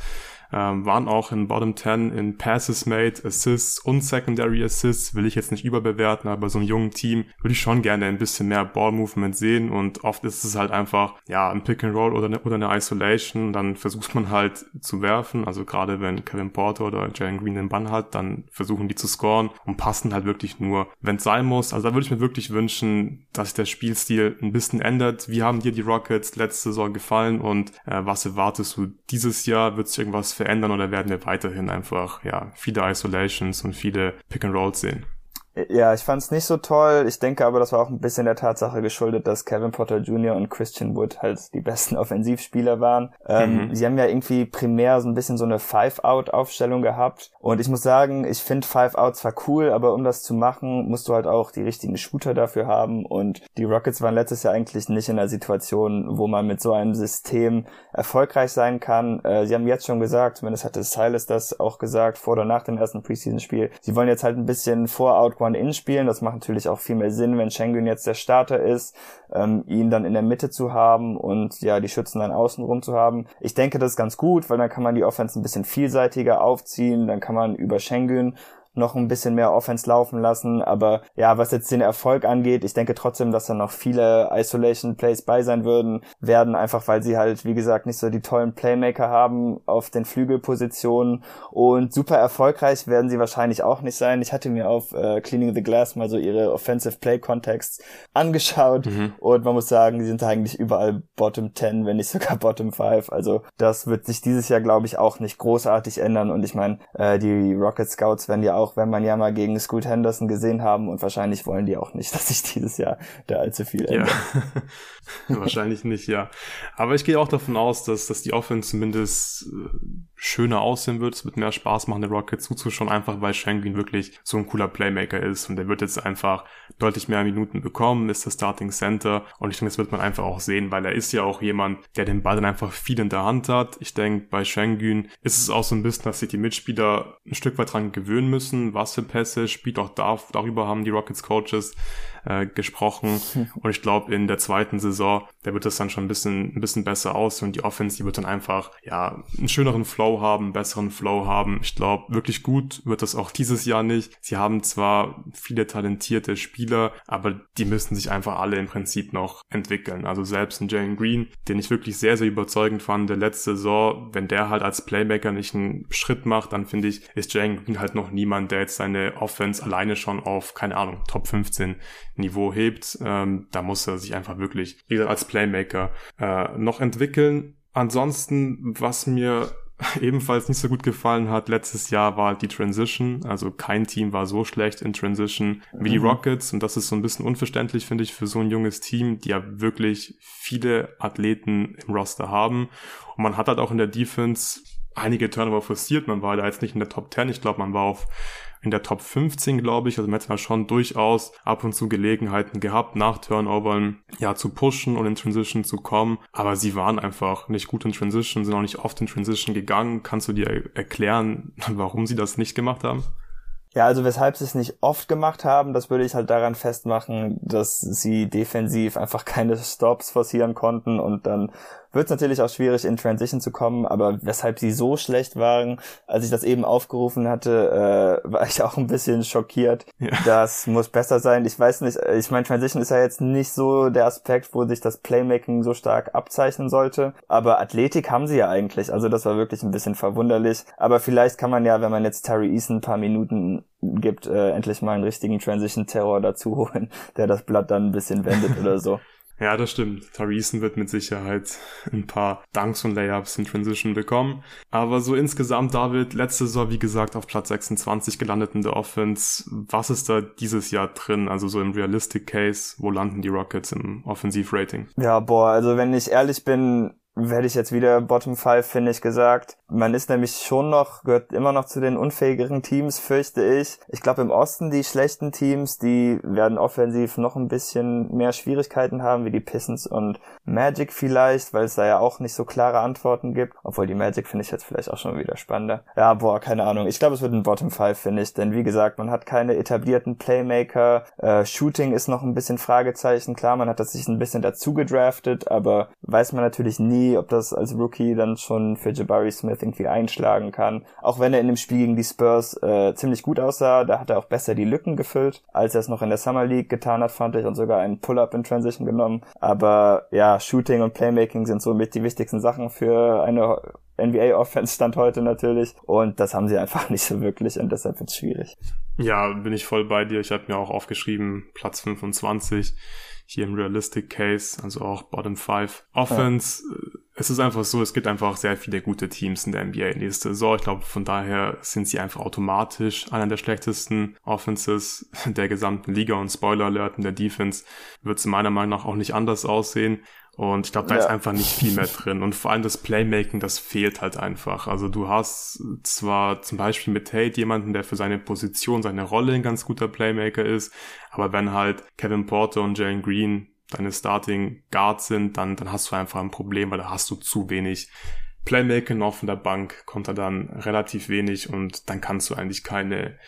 ähm, waren auch in Bottom 10 in Passes made, Assists und Secondary Assists, will ich jetzt nicht überbewerten, aber so einem jungen Team würde ich schon gerne ein bisschen mehr Ball Movement sehen und oft ist es halt einfach, ja, ein Pick and Roll oder eine, oder eine Isolation, dann versucht man halt zu werfen, also gerade wenn Kevin Porter oder Jalen Green den Bann hat, dann versuchen die zu scoren und passen halt wirklich nur, wenn es sein muss. Also da würde ich mir wirklich wünschen, dass sich der Spielstil ein bisschen ändert. Wie haben dir die Rockets letzte Saison gefallen und äh, was erwartest du dieses Jahr? Wird sich irgendwas verändern oder werden wir weiterhin einfach ja viele Isolations und viele Pick and Rolls sehen? Ja, ich fand es nicht so toll. Ich denke aber, das war auch ein bisschen der Tatsache geschuldet, dass Kevin Potter Jr. und Christian Wood halt die besten Offensivspieler waren. Ähm, mhm. Sie haben ja irgendwie primär so ein bisschen so eine Five-Out-Aufstellung gehabt. Und ich muss sagen, ich finde Five-Out zwar cool, aber um das zu machen, musst du halt auch die richtigen Shooter dafür haben. Und die Rockets waren letztes Jahr eigentlich nicht in der Situation, wo man mit so einem System erfolgreich sein kann. Äh, sie haben jetzt schon gesagt, zumindest hatte Silas das auch gesagt, vor oder nach dem ersten Preseason-Spiel, sie wollen jetzt halt ein bisschen vor-out One-In spielen. Das macht natürlich auch viel mehr Sinn, wenn Schengen jetzt der Starter ist, ähm, ihn dann in der Mitte zu haben und ja, die Schützen dann außenrum zu haben. Ich denke, das ist ganz gut, weil dann kann man die Offense ein bisschen vielseitiger aufziehen, dann kann man über Schengen noch ein bisschen mehr Offense laufen lassen. Aber ja, was jetzt den Erfolg angeht, ich denke trotzdem, dass da noch viele Isolation Plays bei sein würden, werden, einfach weil sie halt, wie gesagt, nicht so die tollen Playmaker haben auf den Flügelpositionen. Und super erfolgreich werden sie wahrscheinlich auch nicht sein. Ich hatte mir auf äh, Cleaning the Glass mal so ihre Offensive Play Contexts angeschaut mhm. und man muss sagen, die sind eigentlich überall Bottom 10, wenn nicht sogar Bottom 5. Also das wird sich dieses Jahr, glaube ich, auch nicht großartig ändern. Und ich meine, äh, die Rocket Scouts werden ja auch auch wenn man ja mal gegen Scoot Henderson gesehen haben und wahrscheinlich wollen die auch nicht, dass sich dieses Jahr da allzu viel ändert. Ja. wahrscheinlich nicht, ja. Aber ich gehe auch davon aus, dass, dass die Offense zumindest äh, schöner aussehen wird. Es wird mehr Spaß machen, der Rocket zuzuschauen, einfach weil Schengen wirklich so ein cooler Playmaker ist und der wird jetzt einfach deutlich mehr Minuten bekommen, ist der Starting Center und ich denke, das wird man einfach auch sehen, weil er ist ja auch jemand, der den Ball dann einfach viel in der Hand hat. Ich denke, bei Schengen ist es auch so ein bisschen, dass sich die Mitspieler ein Stück weit dran gewöhnen müssen, was für Pässe spielt auch da, darüber haben die Rockets Coaches äh, gesprochen. Und ich glaube, in der zweiten Saison, da wird das dann schon ein bisschen, ein bisschen besser aus und die Offense, die wird dann einfach, ja, einen schöneren Flow haben, einen besseren Flow haben. Ich glaube, wirklich gut wird das auch dieses Jahr nicht. Sie haben zwar viele talentierte Spieler, aber die müssen sich einfach alle im Prinzip noch entwickeln. Also selbst ein Jalen Green, den ich wirklich sehr, sehr überzeugend fand, der letzte Saison, wenn der halt als Playmaker nicht einen Schritt macht, dann finde ich, ist Jalen Green halt noch niemand, der jetzt seine Offense alleine schon auf, keine Ahnung, Top 15 Niveau hebt. Ähm, da muss er sich einfach wirklich, wie gesagt, als Playmaker äh, noch entwickeln. Ansonsten, was mir ebenfalls nicht so gut gefallen hat letztes Jahr war die Transition. Also kein Team war so schlecht in Transition wie die mhm. Rockets und das ist so ein bisschen unverständlich, finde ich, für so ein junges Team, die ja wirklich viele Athleten im Roster haben. Und man hat halt auch in der Defense einige Turnover forciert. Man war da jetzt nicht in der Top 10. Ich glaube, man war auf in der Top 15, glaube ich. Also man hat schon durchaus ab und zu Gelegenheiten gehabt, nach Turnovern ja zu pushen und in Transition zu kommen. Aber sie waren einfach nicht gut in Transition, sind auch nicht oft in Transition gegangen. Kannst du dir erklären, warum sie das nicht gemacht haben? Ja, also weshalb sie es nicht oft gemacht haben, das würde ich halt daran festmachen, dass sie defensiv einfach keine Stops forcieren konnten und dann wird es natürlich auch schwierig, in Transition zu kommen, aber weshalb sie so schlecht waren, als ich das eben aufgerufen hatte, äh, war ich auch ein bisschen schockiert. Ja. Das muss besser sein. Ich weiß nicht, ich meine, Transition ist ja jetzt nicht so der Aspekt, wo sich das Playmaking so stark abzeichnen sollte, aber Athletik haben sie ja eigentlich, also das war wirklich ein bisschen verwunderlich, aber vielleicht kann man ja, wenn man jetzt Terry Eason ein paar Minuten gibt, äh, endlich mal einen richtigen Transition-Terror dazu holen, der das Blatt dann ein bisschen wendet oder so. Ja, das stimmt. Tarisen wird mit Sicherheit ein paar Dunks und Layups in Transition bekommen. Aber so insgesamt, David, letzte Saison, wie gesagt, auf Platz 26 gelandet in der Offense. Was ist da dieses Jahr drin? Also so im Realistic Case, wo landen die Rockets im Offensivrating? Ja, boah, also wenn ich ehrlich bin, werde ich jetzt wieder Bottom 5, finde ich, gesagt. Man ist nämlich schon noch, gehört immer noch zu den unfähigeren Teams, fürchte ich. Ich glaube, im Osten die schlechten Teams, die werden offensiv noch ein bisschen mehr Schwierigkeiten haben, wie die Pistons und Magic vielleicht, weil es da ja auch nicht so klare Antworten gibt. Obwohl die Magic finde ich jetzt vielleicht auch schon wieder spannender. Ja, boah, keine Ahnung. Ich glaube, es wird ein Bottom 5, finde ich. Denn wie gesagt, man hat keine etablierten Playmaker. Äh, Shooting ist noch ein bisschen Fragezeichen. Klar, man hat das sich ein bisschen dazu gedraftet, aber weiß man natürlich nie, ob das als Rookie dann schon für Jabari Smith irgendwie einschlagen kann. Auch wenn er in dem Spiel gegen die Spurs äh, ziemlich gut aussah, da hat er auch besser die Lücken gefüllt, als er es noch in der Summer League getan hat, fand ich, und sogar einen Pull-up in Transition genommen. Aber ja, Shooting und Playmaking sind somit die wichtigsten Sachen für eine NBA-Offense stand heute natürlich. Und das haben sie einfach nicht so wirklich und deshalb wird es schwierig. Ja, bin ich voll bei dir. Ich habe mir auch aufgeschrieben, Platz 25 hier im Realistic Case, also auch Bottom 5. Offense, ja. Äh, es ist einfach so, es gibt einfach sehr viele gute Teams in der NBA nächste Saison. Ich glaube, von daher sind sie einfach automatisch einer der schlechtesten Offenses der gesamten Liga und Spoiler Alert in der Defense wird es meiner Meinung nach auch nicht anders aussehen. Und ich glaube, da ja. ist einfach nicht viel mehr drin. Und vor allem das Playmaking, das fehlt halt einfach. Also du hast zwar zum Beispiel mit Tate jemanden, der für seine Position, seine Rolle ein ganz guter Playmaker ist, aber wenn halt Kevin Porter und Jalen Green deine Starting Guards sind, dann, dann hast du einfach ein Problem, weil da hast du zu wenig Playmaking auf von der Bank, kommt da dann relativ wenig und dann kannst du eigentlich keine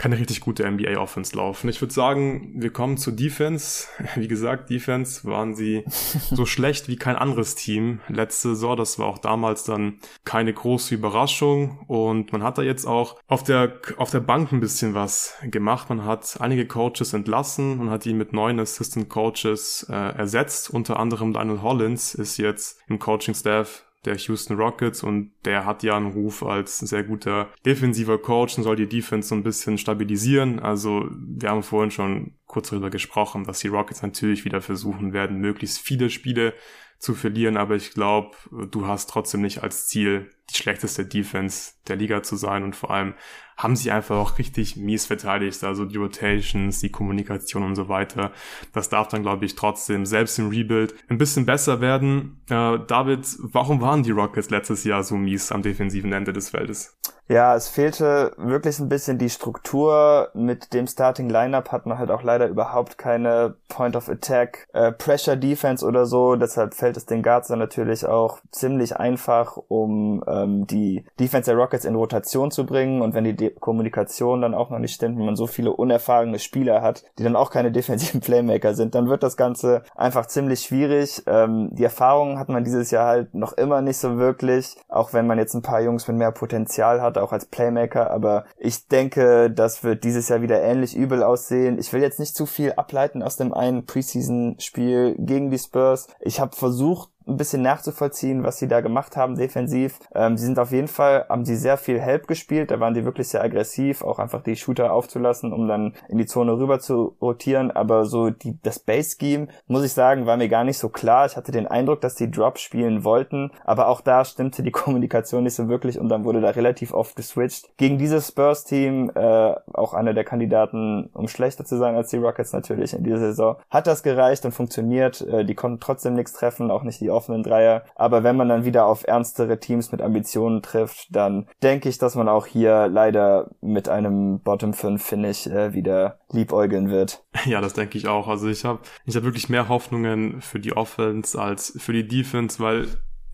keine richtig gute NBA-Offense laufen. Ich würde sagen, wir kommen zur Defense. Wie gesagt, Defense waren sie so schlecht wie kein anderes Team letzte Saison. Das war auch damals dann keine große Überraschung. Und man hat da jetzt auch auf der, auf der Bank ein bisschen was gemacht. Man hat einige Coaches entlassen und hat die mit neuen Assistant Coaches äh, ersetzt. Unter anderem Daniel Hollins ist jetzt im Coaching-Staff der Houston Rockets und der hat ja einen Ruf als sehr guter defensiver Coach und soll die Defense so ein bisschen stabilisieren. Also wir haben vorhin schon kurz darüber gesprochen, dass die Rockets natürlich wieder versuchen werden, möglichst viele Spiele zu verlieren, aber ich glaube, du hast trotzdem nicht als Ziel, die schlechteste Defense der Liga zu sein und vor allem haben sie einfach auch richtig mies verteidigt, also die Rotations, die Kommunikation und so weiter. Das darf dann, glaube ich, trotzdem selbst im Rebuild ein bisschen besser werden. Äh, David, warum waren die Rockets letztes Jahr so mies am defensiven Ende des Feldes? Ja, es fehlte wirklich ein bisschen die Struktur. Mit dem Starting Lineup hat man halt auch leider überhaupt keine Point of Attack, äh, Pressure Defense oder so. Deshalb fällt es den Guards dann natürlich auch ziemlich einfach, um ähm, die Defense der Rockets in Rotation zu bringen. Und wenn die De Kommunikation dann auch noch nicht stimmt, wenn man so viele unerfahrene Spieler hat, die dann auch keine defensiven Playmaker sind, dann wird das Ganze einfach ziemlich schwierig. Ähm, die Erfahrungen hat man dieses Jahr halt noch immer nicht so wirklich, auch wenn man jetzt ein paar Jungs mit mehr Potenzial hat auch als Playmaker, aber ich denke, das wird dieses Jahr wieder ähnlich übel aussehen. Ich will jetzt nicht zu viel ableiten aus dem einen Preseason-Spiel gegen die Spurs. Ich habe versucht, ein bisschen nachzuvollziehen, was sie da gemacht haben defensiv. Ähm, sie sind auf jeden Fall, haben sie sehr viel Help gespielt, da waren die wirklich sehr aggressiv, auch einfach die Shooter aufzulassen, um dann in die Zone rüber zu rotieren, aber so die, das Base-Scheme, muss ich sagen, war mir gar nicht so klar. Ich hatte den Eindruck, dass die Drop spielen wollten, aber auch da stimmte die Kommunikation nicht so wirklich und dann wurde da relativ oft geswitcht. Gegen dieses Spurs-Team, äh, auch einer der Kandidaten, um schlechter zu sein als die Rockets natürlich in dieser Saison, hat das gereicht und funktioniert. Äh, die konnten trotzdem nichts treffen, auch nicht die offenen Dreier. Aber wenn man dann wieder auf ernstere Teams mit Ambitionen trifft, dann denke ich, dass man auch hier leider mit einem Bottom 5 Finish äh, wieder liebäugeln wird. Ja, das denke ich auch. Also ich habe ich hab wirklich mehr Hoffnungen für die Offense als für die Defense, weil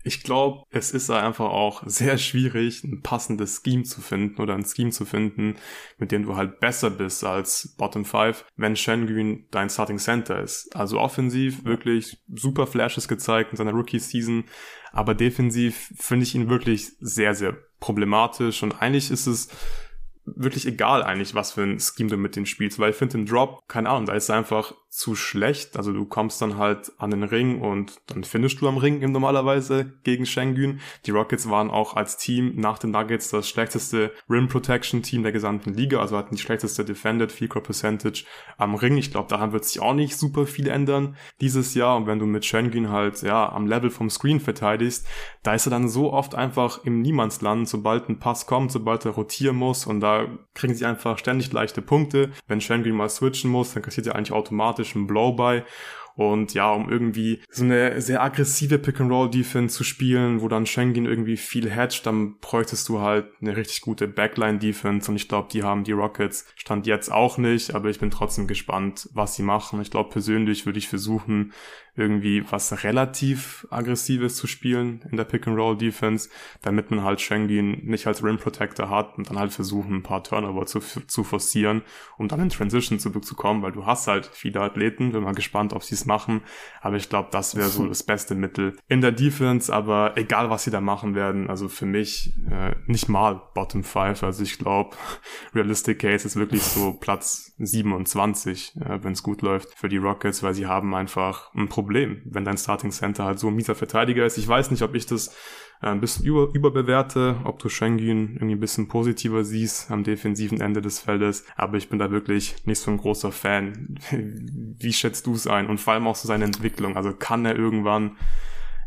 ich glaube, es ist einfach auch sehr schwierig, ein passendes Scheme zu finden oder ein Scheme zu finden, mit dem du halt besser bist als Bottom 5, wenn Shengun dein Starting Center ist. Also offensiv wirklich super Flashes gezeigt in seiner Rookie-Season, aber defensiv finde ich ihn wirklich sehr, sehr problematisch und eigentlich ist es wirklich egal eigentlich, was für ein Scheme du mit dem spielst, weil ich finde im Drop, keine Ahnung, da ist einfach zu schlecht. Also du kommst dann halt an den Ring und dann findest du am Ring im normalerweise gegen Schengen. Die Rockets waren auch als Team nach den Nuggets das schlechteste Rim Protection Team der gesamten Liga, also hatten die schlechteste Defended Field Goal Percentage am Ring. Ich glaube, daran wird sich auch nicht super viel ändern dieses Jahr. Und wenn du mit Schengen halt ja am Level vom Screen verteidigst, da ist er dann so oft einfach im Niemandsland, sobald ein Pass kommt, sobald er rotieren muss und da kriegen sie einfach ständig leichte Punkte. Wenn Schengen mal switchen muss, dann kassiert er eigentlich automatisch automatisch ein Blow-by. Und ja, um irgendwie so eine sehr aggressive Pick-and-Roll-Defense zu spielen, wo dann Schengen irgendwie viel hatcht, dann bräuchtest du halt eine richtig gute Backline-Defense. Und ich glaube, die haben die Rockets Stand jetzt auch nicht, aber ich bin trotzdem gespannt, was sie machen. Ich glaube, persönlich würde ich versuchen, irgendwie was relativ aggressives zu spielen in der Pick-and-Roll-Defense, damit man halt Schengen nicht als Rim Protector hat und dann halt versuchen, ein paar Turnover zu, zu forcieren, um dann in Transition zurückzukommen, weil du hast halt viele Athleten, bin mal gespannt, ob sie es machen, aber ich glaube, das wäre so das beste Mittel. In der Defense, aber egal, was sie da machen werden, also für mich äh, nicht mal Bottom 5, also ich glaube, Realistic Case ist wirklich so Platz 27, äh, wenn es gut läuft für die Rockets, weil sie haben einfach ein Problem Problem, wenn dein Starting Center halt so ein mieser Verteidiger ist. Ich weiß nicht, ob ich das äh, ein bisschen über, überbewerte, ob du Schengen irgendwie ein bisschen positiver siehst am defensiven Ende des Feldes, aber ich bin da wirklich nicht so ein großer Fan. Wie schätzt du es ein? Und vor allem auch so seine Entwicklung. Also kann er irgendwann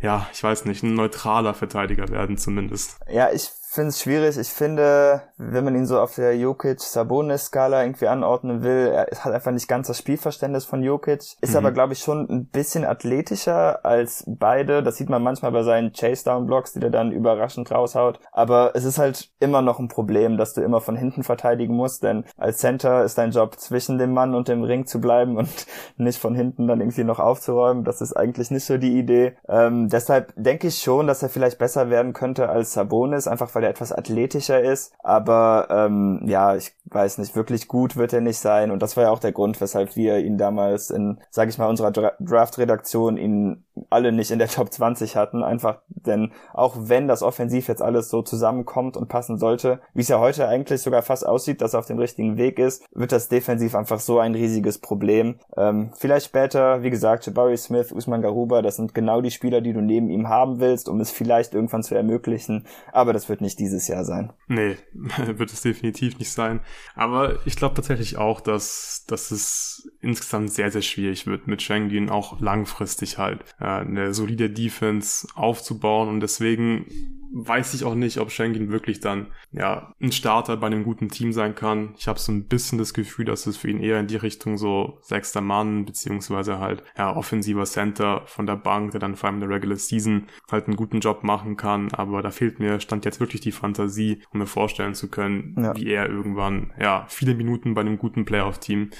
ja, ich weiß nicht, ein neutraler Verteidiger werden zumindest. Ja, ich finde es schwierig. Ich finde, wenn man ihn so auf der Jokic-Sabonis-Skala irgendwie anordnen will, er hat einfach nicht ganz das Spielverständnis von Jokic. Ist mhm. aber, glaube ich, schon ein bisschen athletischer als beide. Das sieht man manchmal bei seinen Chase-Down-Blocks, die der dann überraschend raushaut. Aber es ist halt immer noch ein Problem, dass du immer von hinten verteidigen musst, denn als Center ist dein Job zwischen dem Mann und dem Ring zu bleiben und nicht von hinten dann irgendwie noch aufzuräumen. Das ist eigentlich nicht so die Idee. Ähm, deshalb denke ich schon, dass er vielleicht besser werden könnte als Sabonis, einfach weil weil er etwas athletischer ist. Aber ähm, ja, ich weiß nicht, wirklich gut wird er nicht sein. Und das war ja auch der Grund, weshalb wir ihn damals in, sag ich mal, unserer Dra Draft-Redaktion ihn alle nicht in der Top 20 hatten. Einfach, denn auch wenn das offensiv jetzt alles so zusammenkommt und passen sollte, wie es ja heute eigentlich sogar fast aussieht, dass er auf dem richtigen Weg ist, wird das defensiv einfach so ein riesiges Problem. Ähm, vielleicht später, wie gesagt, Jabari Smith, Usman Garuba, das sind genau die Spieler, die du neben ihm haben willst, um es vielleicht irgendwann zu ermöglichen. Aber das wird nicht dieses Jahr sein. Nee, wird es definitiv nicht sein. Aber ich glaube tatsächlich auch, dass, dass es insgesamt sehr, sehr schwierig wird, mit Schengen auch langfristig halt äh, eine solide Defense aufzubauen. Und deswegen weiß ich auch nicht, ob Schengen wirklich dann ja ein Starter bei einem guten Team sein kann. Ich habe so ein bisschen das Gefühl, dass es für ihn eher in die Richtung so sechster Mann beziehungsweise halt ja offensiver Center von der Bank, der dann vor allem in der Regular Season halt einen guten Job machen kann. Aber da fehlt mir stand jetzt wirklich die Fantasie, um mir vorstellen zu können, ja. wie er irgendwann ja viele Minuten bei einem guten Playoff-Team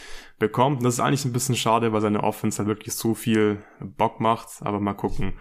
bekommt. Das ist eigentlich ein bisschen schade, weil seine Offense halt wirklich so viel Bock macht. Aber mal gucken,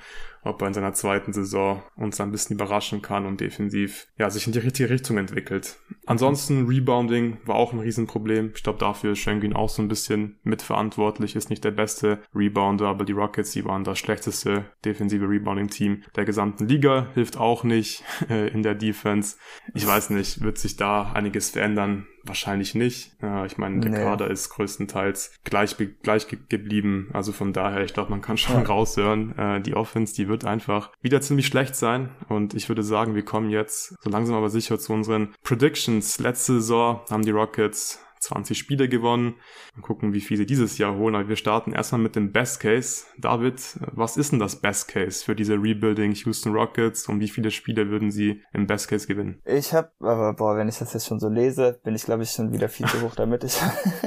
ob er in seiner zweiten Saison uns ein bisschen überraschen kann und defensiv ja sich in die richtige Richtung entwickelt. Ansonsten Rebounding war auch ein Riesenproblem. Ich glaube, dafür ist Schengen auch so ein bisschen mitverantwortlich. Ist nicht der beste Rebounder, aber die Rockets, die waren das schlechteste defensive Rebounding-Team der gesamten Liga. Hilft auch nicht äh, in der Defense. Ich weiß nicht, wird sich da einiges verändern? Wahrscheinlich nicht. Ich meine, der nee. Kader ist größtenteils gleich, gleich geblieben. Also von daher, ich glaube, man kann schon ja. raushören, äh, die Offense, die wird einfach wieder ziemlich schlecht sein. Und ich würde sagen, wir kommen jetzt so langsam aber sicher zu unseren Predictions. Letzte Saison haben die Rockets 20 Spiele gewonnen. Mal gucken, wie viele dieses Jahr holen. Aber wir starten erstmal mit dem Best Case. David, was ist denn das Best Case für diese Rebuilding Houston Rockets und wie viele Spiele würden sie im Best Case gewinnen? Ich habe, aber boah, wenn ich das jetzt schon so lese, bin ich glaube ich schon wieder viel zu hoch damit. Ich,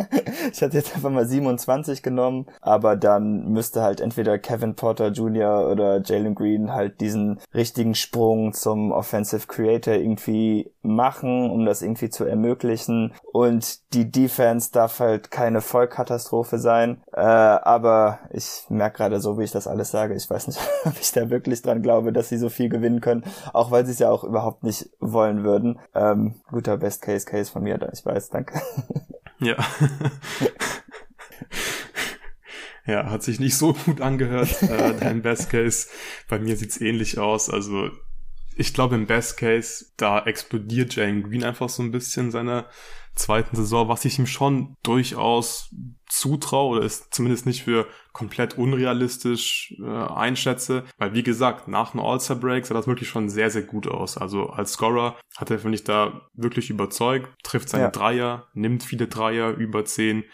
ich hatte jetzt einfach mal 27 genommen, aber dann müsste halt entweder Kevin Porter Jr. oder Jalen Green halt diesen richtigen Sprung zum Offensive Creator irgendwie machen, um das irgendwie zu ermöglichen. Und die Defense darf halt keine Vollkatastrophe sein. Äh, aber ich merke gerade so, wie ich das alles sage, ich weiß nicht, ob ich da wirklich dran glaube, dass sie so viel gewinnen können, auch weil sie es ja auch überhaupt nicht wollen würden. Ähm, guter Best Case Case von mir, ich weiß, danke. Ja. ja, hat sich nicht so gut angehört, äh, dein Best Case. Bei mir sieht's ähnlich aus. Also ich glaube im Best Case, da explodiert Jane Green einfach so ein bisschen seiner zweiten Saison, was ich ihm schon durchaus zutraue oder ist zumindest nicht für komplett unrealistisch äh, einschätze, weil wie gesagt, nach einem All-Star-Break sah das wirklich schon sehr, sehr gut aus. Also als Scorer hat er, finde ich, da wirklich überzeugt, trifft seine ja. Dreier, nimmt viele Dreier, über zehn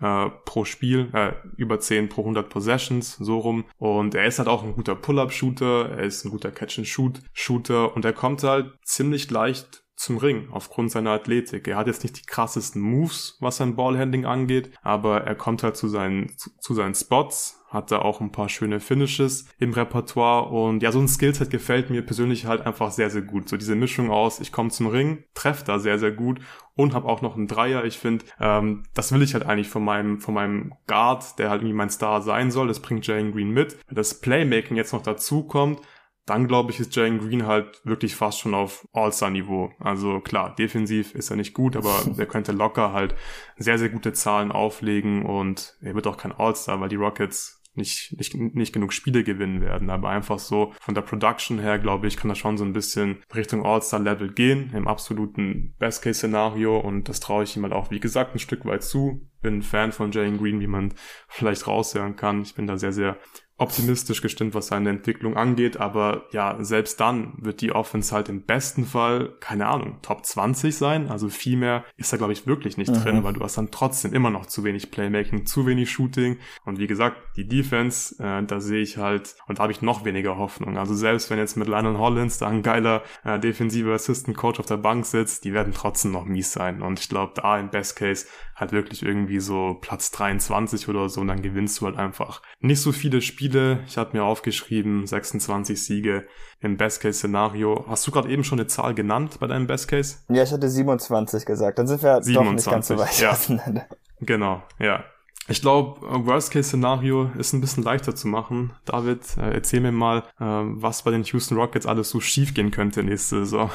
äh, pro Spiel, äh, über 10 pro 100 Possessions, so rum. Und er ist halt auch ein guter Pull-Up-Shooter, er ist ein guter Catch-and-Shoot-Shooter und er kommt halt ziemlich leicht zum Ring aufgrund seiner Athletik. Er hat jetzt nicht die krassesten Moves, was sein Ballhandling angeht, aber er kommt halt zu seinen, zu, zu seinen Spots, hat da auch ein paar schöne Finishes im Repertoire und ja, so ein Skillset gefällt mir persönlich halt einfach sehr, sehr gut. So diese Mischung aus, ich komme zum Ring, treffe da sehr, sehr gut und habe auch noch einen Dreier. Ich finde, ähm, das will ich halt eigentlich von meinem, von meinem Guard, der halt irgendwie mein Star sein soll. Das bringt Jalen Green mit. Wenn das Playmaking jetzt noch dazu kommt, dann glaube ich, ist Jalen Green halt wirklich fast schon auf All-Star-Niveau. Also klar, defensiv ist er nicht gut, aber er könnte locker halt sehr, sehr gute Zahlen auflegen und er wird auch kein All-Star, weil die Rockets nicht, nicht, nicht genug Spiele gewinnen werden. Aber einfach so von der Production her, glaube ich, kann das schon so ein bisschen Richtung All-Star-Level gehen, im absoluten Best-Case-Szenario. Und das traue ich ihm halt auch, wie gesagt, ein Stück weit zu. Bin ein Fan von Jalen Green, wie man vielleicht raushören kann. Ich bin da sehr, sehr optimistisch gestimmt, was seine Entwicklung angeht, aber ja, selbst dann wird die Offense halt im besten Fall, keine Ahnung, Top 20 sein, also viel mehr ist da glaube ich wirklich nicht mhm. drin, weil du hast dann trotzdem immer noch zu wenig Playmaking, zu wenig Shooting. Und wie gesagt, die Defense, äh, da sehe ich halt und da habe ich noch weniger Hoffnung, also selbst wenn jetzt mit Lionel Hollins da ein geiler äh, defensiver Assistant Coach auf der Bank sitzt, die werden trotzdem noch mies sein. Und ich glaube da im Best Case halt wirklich irgendwie so Platz 23 oder so und dann gewinnst du halt einfach nicht so viele Spiele. Ich habe mir aufgeschrieben 26 Siege im Best-Case-Szenario. Hast du gerade eben schon eine Zahl genannt bei deinem Best-Case? Ja, ich hatte 27 gesagt. Dann sind wir 27, doch nicht ganz so weit ja. auseinander. Genau, ja. Ich glaube, Worst-Case-Szenario ist ein bisschen leichter zu machen. David, äh, erzähl mir mal, äh, was bei den Houston Rockets alles so schief gehen könnte nächste Saison.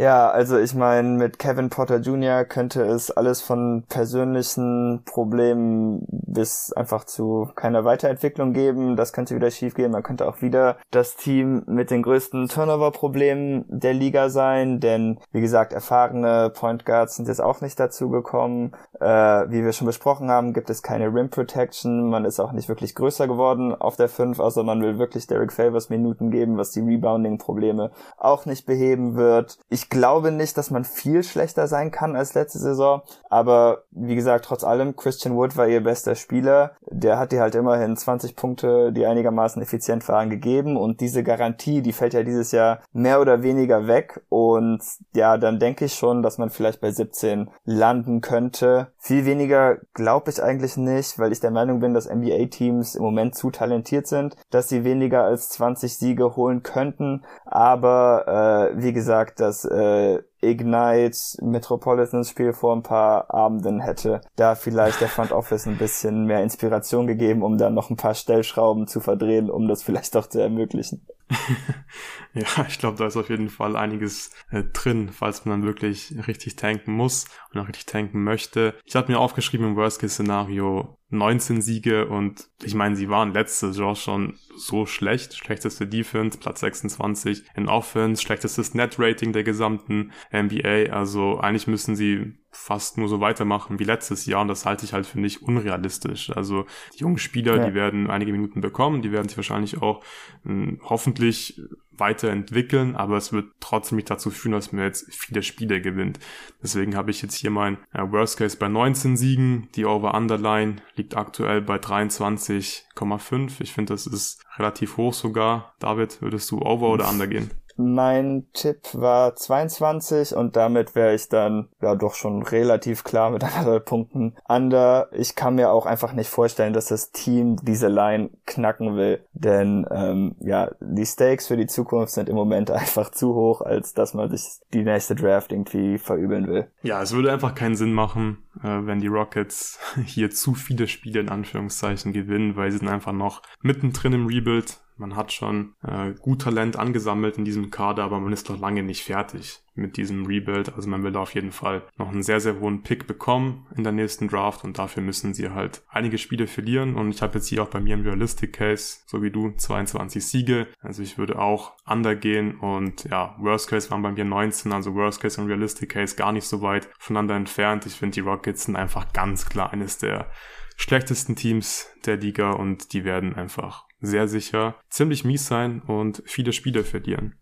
Ja, also ich meine, mit Kevin Potter Jr. könnte es alles von persönlichen Problemen bis einfach zu keiner Weiterentwicklung geben. Das könnte wieder schiefgehen. Man könnte auch wieder das Team mit den größten Turnover-Problemen der Liga sein, denn wie gesagt, erfahrene Point Guards sind jetzt auch nicht dazu gekommen. Äh, wie wir schon besprochen haben, gibt es keine Rim Protection. Man ist auch nicht wirklich größer geworden auf der 5, also man will wirklich Derek Favors Minuten geben, was die Rebounding-Probleme auch nicht beheben wird. Ich glaube nicht, dass man viel schlechter sein kann als letzte Saison. Aber wie gesagt, trotz allem, Christian Wood war ihr bester Spieler. Der hat dir halt immerhin 20 Punkte, die einigermaßen effizient waren, gegeben. Und diese Garantie, die fällt ja dieses Jahr mehr oder weniger weg. Und ja, dann denke ich schon, dass man vielleicht bei 17 landen könnte. Viel weniger glaube ich eigentlich nicht, weil ich der Meinung bin, dass NBA-Teams im Moment zu talentiert sind, dass sie weniger als 20 Siege holen könnten. Aber äh, wie gesagt, das äh, äh, Ignite Metropolitans Spiel vor ein paar Abenden hätte da vielleicht der Front Office ein bisschen mehr Inspiration gegeben, um da noch ein paar Stellschrauben zu verdrehen, um das vielleicht doch zu ermöglichen. ja, ich glaube, da ist auf jeden Fall einiges äh, drin, falls man dann wirklich richtig tanken muss und auch richtig tanken möchte. Ich habe mir aufgeschrieben im Worst-Case-Szenario 19 Siege und ich meine, sie waren letzte Saison schon so schlecht. Schlechteste Defense, Platz 26 in Offense, schlechtestes Net-Rating der gesamten NBA. Also eigentlich müssen sie fast nur so weitermachen wie letztes Jahr und das halte ich halt für nicht unrealistisch. Also die jungen Spieler, ja. die werden einige Minuten bekommen, die werden sich wahrscheinlich auch mh, hm, hoffentlich weiterentwickeln, aber es wird trotzdem nicht dazu führen, dass man jetzt viele Spiele gewinnt. Deswegen habe ich jetzt hier mein äh, Worst Case bei 19 Siegen. Die Over-Underline liegt aktuell bei 23,5. Ich finde, das ist relativ hoch sogar. David, würdest du Over oder Under gehen? Mein Tipp war 22 und damit wäre ich dann ja doch schon relativ klar mit anderthalb Punkten under. Ich kann mir auch einfach nicht vorstellen, dass das Team diese Line knacken will, denn ähm, ja, die Stakes für die Zukunft sind im Moment einfach zu hoch, als dass man sich die nächste Draft irgendwie verübeln will. Ja, es würde einfach keinen Sinn machen, äh, wenn die Rockets hier zu viele Spiele in Anführungszeichen gewinnen, weil sie sind einfach noch mittendrin im Rebuild man hat schon äh, gut Talent angesammelt in diesem Kader, aber man ist noch lange nicht fertig mit diesem Rebuild. Also man will da auf jeden Fall noch einen sehr, sehr hohen Pick bekommen in der nächsten Draft und dafür müssen sie halt einige Spiele verlieren. Und ich habe jetzt hier auch bei mir im Realistic Case, so wie du, 22 Siege. Also ich würde auch under gehen und ja, Worst Case waren bei mir 19, also Worst Case und Realistic Case gar nicht so weit voneinander entfernt. Ich finde die Rockets sind einfach ganz klar eines der schlechtesten Teams der Liga und die werden einfach sehr sicher ziemlich mies sein und viele Spiele verlieren.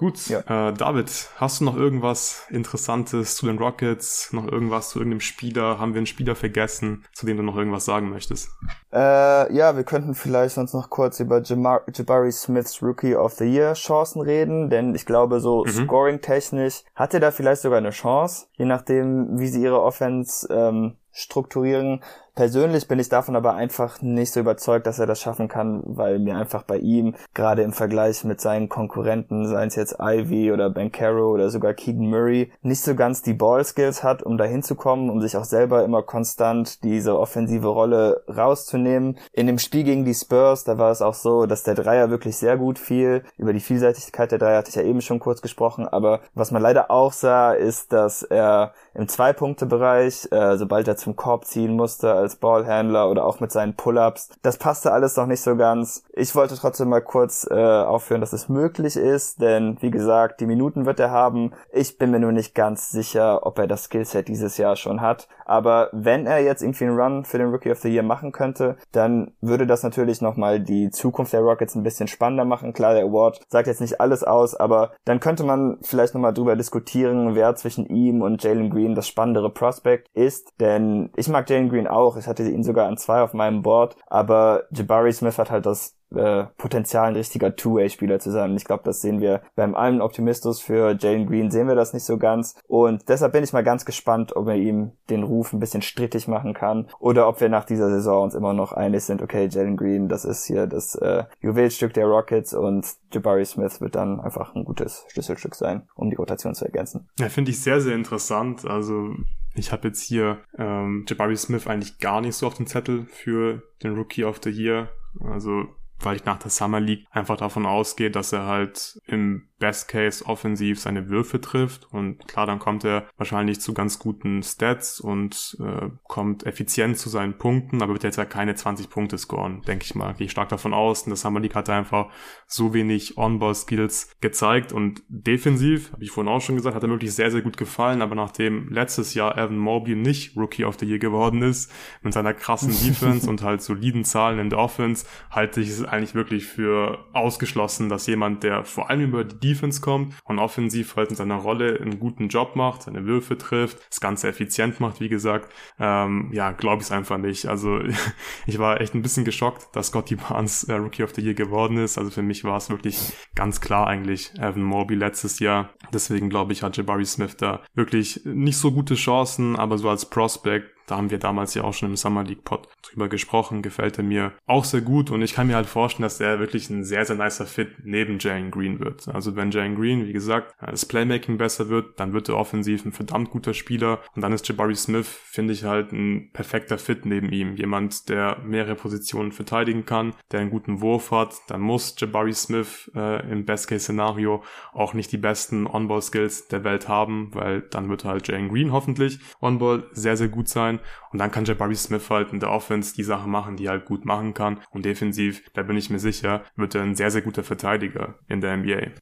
Gut, ja. äh, David, hast du noch irgendwas Interessantes zu den Rockets? Noch irgendwas zu irgendeinem Spieler? Haben wir einen Spieler vergessen, zu dem du noch irgendwas sagen möchtest? Äh, ja, wir könnten vielleicht sonst noch kurz über Jamar Jabari Smiths Rookie of the Year Chancen reden, denn ich glaube, so mhm. scoring-technisch hat er da vielleicht sogar eine Chance, je nachdem, wie sie ihre Offense ähm, strukturieren. Persönlich bin ich davon aber einfach nicht so überzeugt, dass er das schaffen kann, weil mir einfach bei ihm, gerade im Vergleich mit seinen Konkurrenten, seien es jetzt Ivy oder Bankero oder sogar Keegan Murray, nicht so ganz die Ballskills hat, um dahin zu kommen, um sich auch selber immer konstant diese offensive Rolle rauszunehmen. In dem Spiel gegen die Spurs, da war es auch so, dass der Dreier wirklich sehr gut fiel. Über die Vielseitigkeit der Dreier hatte ich ja eben schon kurz gesprochen, aber was man leider auch sah, ist, dass er im Zwei-Punkte-Bereich, äh, sobald er zum Korb ziehen musste, als Ballhandler oder auch mit seinen Pull-ups. Das passte alles noch nicht so ganz. Ich wollte trotzdem mal kurz äh, aufführen, dass es möglich ist, denn wie gesagt, die Minuten wird er haben. Ich bin mir nur nicht ganz sicher, ob er das Skillset dieses Jahr schon hat. Aber wenn er jetzt irgendwie einen Run für den Rookie of the Year machen könnte, dann würde das natürlich nochmal die Zukunft der Rockets ein bisschen spannender machen. Klar, der Award sagt jetzt nicht alles aus, aber dann könnte man vielleicht nochmal drüber diskutieren, wer zwischen ihm und Jalen Green das spannendere Prospect ist. Denn ich mag Jalen Green auch. Ich hatte ihn sogar an zwei auf meinem Board. Aber Jabari Smith hat halt das äh, Potenzial, ein richtiger Two-Way-Spieler zu sein. Ich glaube, das sehen wir beim allen Optimistus für Jalen Green, sehen wir das nicht so ganz. Und deshalb bin ich mal ganz gespannt, ob er ihm den Ruf ein bisschen strittig machen kann oder ob wir nach dieser Saison uns immer noch einig sind, okay, Jalen Green, das ist hier das äh, Juwelstück der Rockets und Jabari Smith wird dann einfach ein gutes Schlüsselstück sein, um die Rotation zu ergänzen. Ja, finde ich sehr, sehr interessant. Also ich habe jetzt hier ähm, Jabari Smith eigentlich gar nicht so auf dem Zettel für den Rookie of the Year. Also weil ich nach der Summer League einfach davon ausgehe, dass er halt im Best Case offensiv seine Würfe trifft und klar, dann kommt er wahrscheinlich zu ganz guten Stats und äh, kommt effizient zu seinen Punkten, aber wird jetzt ja keine 20 Punkte scoren, denke ich mal. Gehe ich stark davon aus. Und das Summer League hat er einfach so wenig On-Ball-Skills gezeigt und defensiv, habe ich vorhin auch schon gesagt, hat er wirklich sehr, sehr gut gefallen, aber nachdem letztes Jahr Evan Mobley nicht Rookie of the Year geworden ist, mit seiner krassen Defense und halt soliden Zahlen in der Offense, halte ich es eigentlich wirklich für ausgeschlossen, dass jemand, der vor allem über die Defense kommt und offensiv halt in seiner Rolle einen guten Job macht, seine Würfe trifft, das Ganze effizient macht, wie gesagt, ähm, ja, glaube ich es einfach nicht. Also ich war echt ein bisschen geschockt, dass Scotty Barnes äh, Rookie of the Year geworden ist. Also für mich war es wirklich ganz klar eigentlich Evan Mobley letztes Jahr. Deswegen glaube ich, hat Jabari Smith da wirklich nicht so gute Chancen, aber so als Prospect da haben wir damals ja auch schon im Summer League Pod drüber gesprochen. Gefällt er mir auch sehr gut und ich kann mir halt vorstellen, dass er wirklich ein sehr, sehr nicer Fit neben Jalen Green wird. Also wenn Jalen Green, wie gesagt, das Playmaking besser wird, dann wird er offensiv ein verdammt guter Spieler und dann ist Jabari Smith, finde ich halt ein perfekter Fit neben ihm. Jemand, der mehrere Positionen verteidigen kann, der einen guten Wurf hat. Dann muss Jabari Smith äh, im Best-Case-Szenario auch nicht die besten On-Ball-Skills der Welt haben, weil dann wird halt Jalen Green hoffentlich On-Ball sehr, sehr gut sein und dann kann Jabari Smith halt in der Offense die Sachen machen, die er halt gut machen kann. Und defensiv, da bin ich mir sicher, wird er ein sehr, sehr guter Verteidiger in der NBA.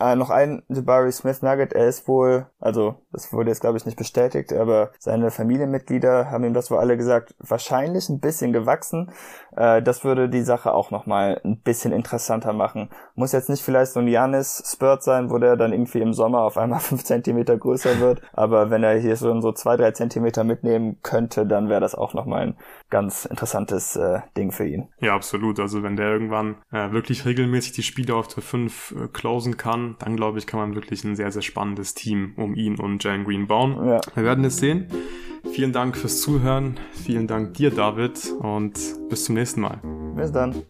Äh, noch ein Jabari Smith Nugget. Er ist wohl, also das wurde jetzt glaube ich nicht bestätigt, aber seine Familienmitglieder haben ihm das wohl alle gesagt, wahrscheinlich ein bisschen gewachsen. Äh, das würde die Sache auch nochmal ein bisschen interessanter machen. Muss jetzt nicht vielleicht so ein Janis Spurt sein, wo der dann irgendwie im Sommer auf einmal fünf Zentimeter größer wird. Aber wenn er hier so, so zwei, drei Zentimeter mitnehmen könnte, dann wäre das auch nochmal ein ganz interessantes äh, Ding für ihn. Ja, absolut. Also wenn der irgendwann äh, wirklich regelmäßig die Spiele auf der 5 äh, closen kann, dann glaube ich, kann man wirklich ein sehr, sehr spannendes Team um ihn und Jalen Green bauen. Ja. Wir werden es sehen. Vielen Dank fürs Zuhören. Vielen Dank dir, David. Und bis zum nächsten Mal. Bis dann.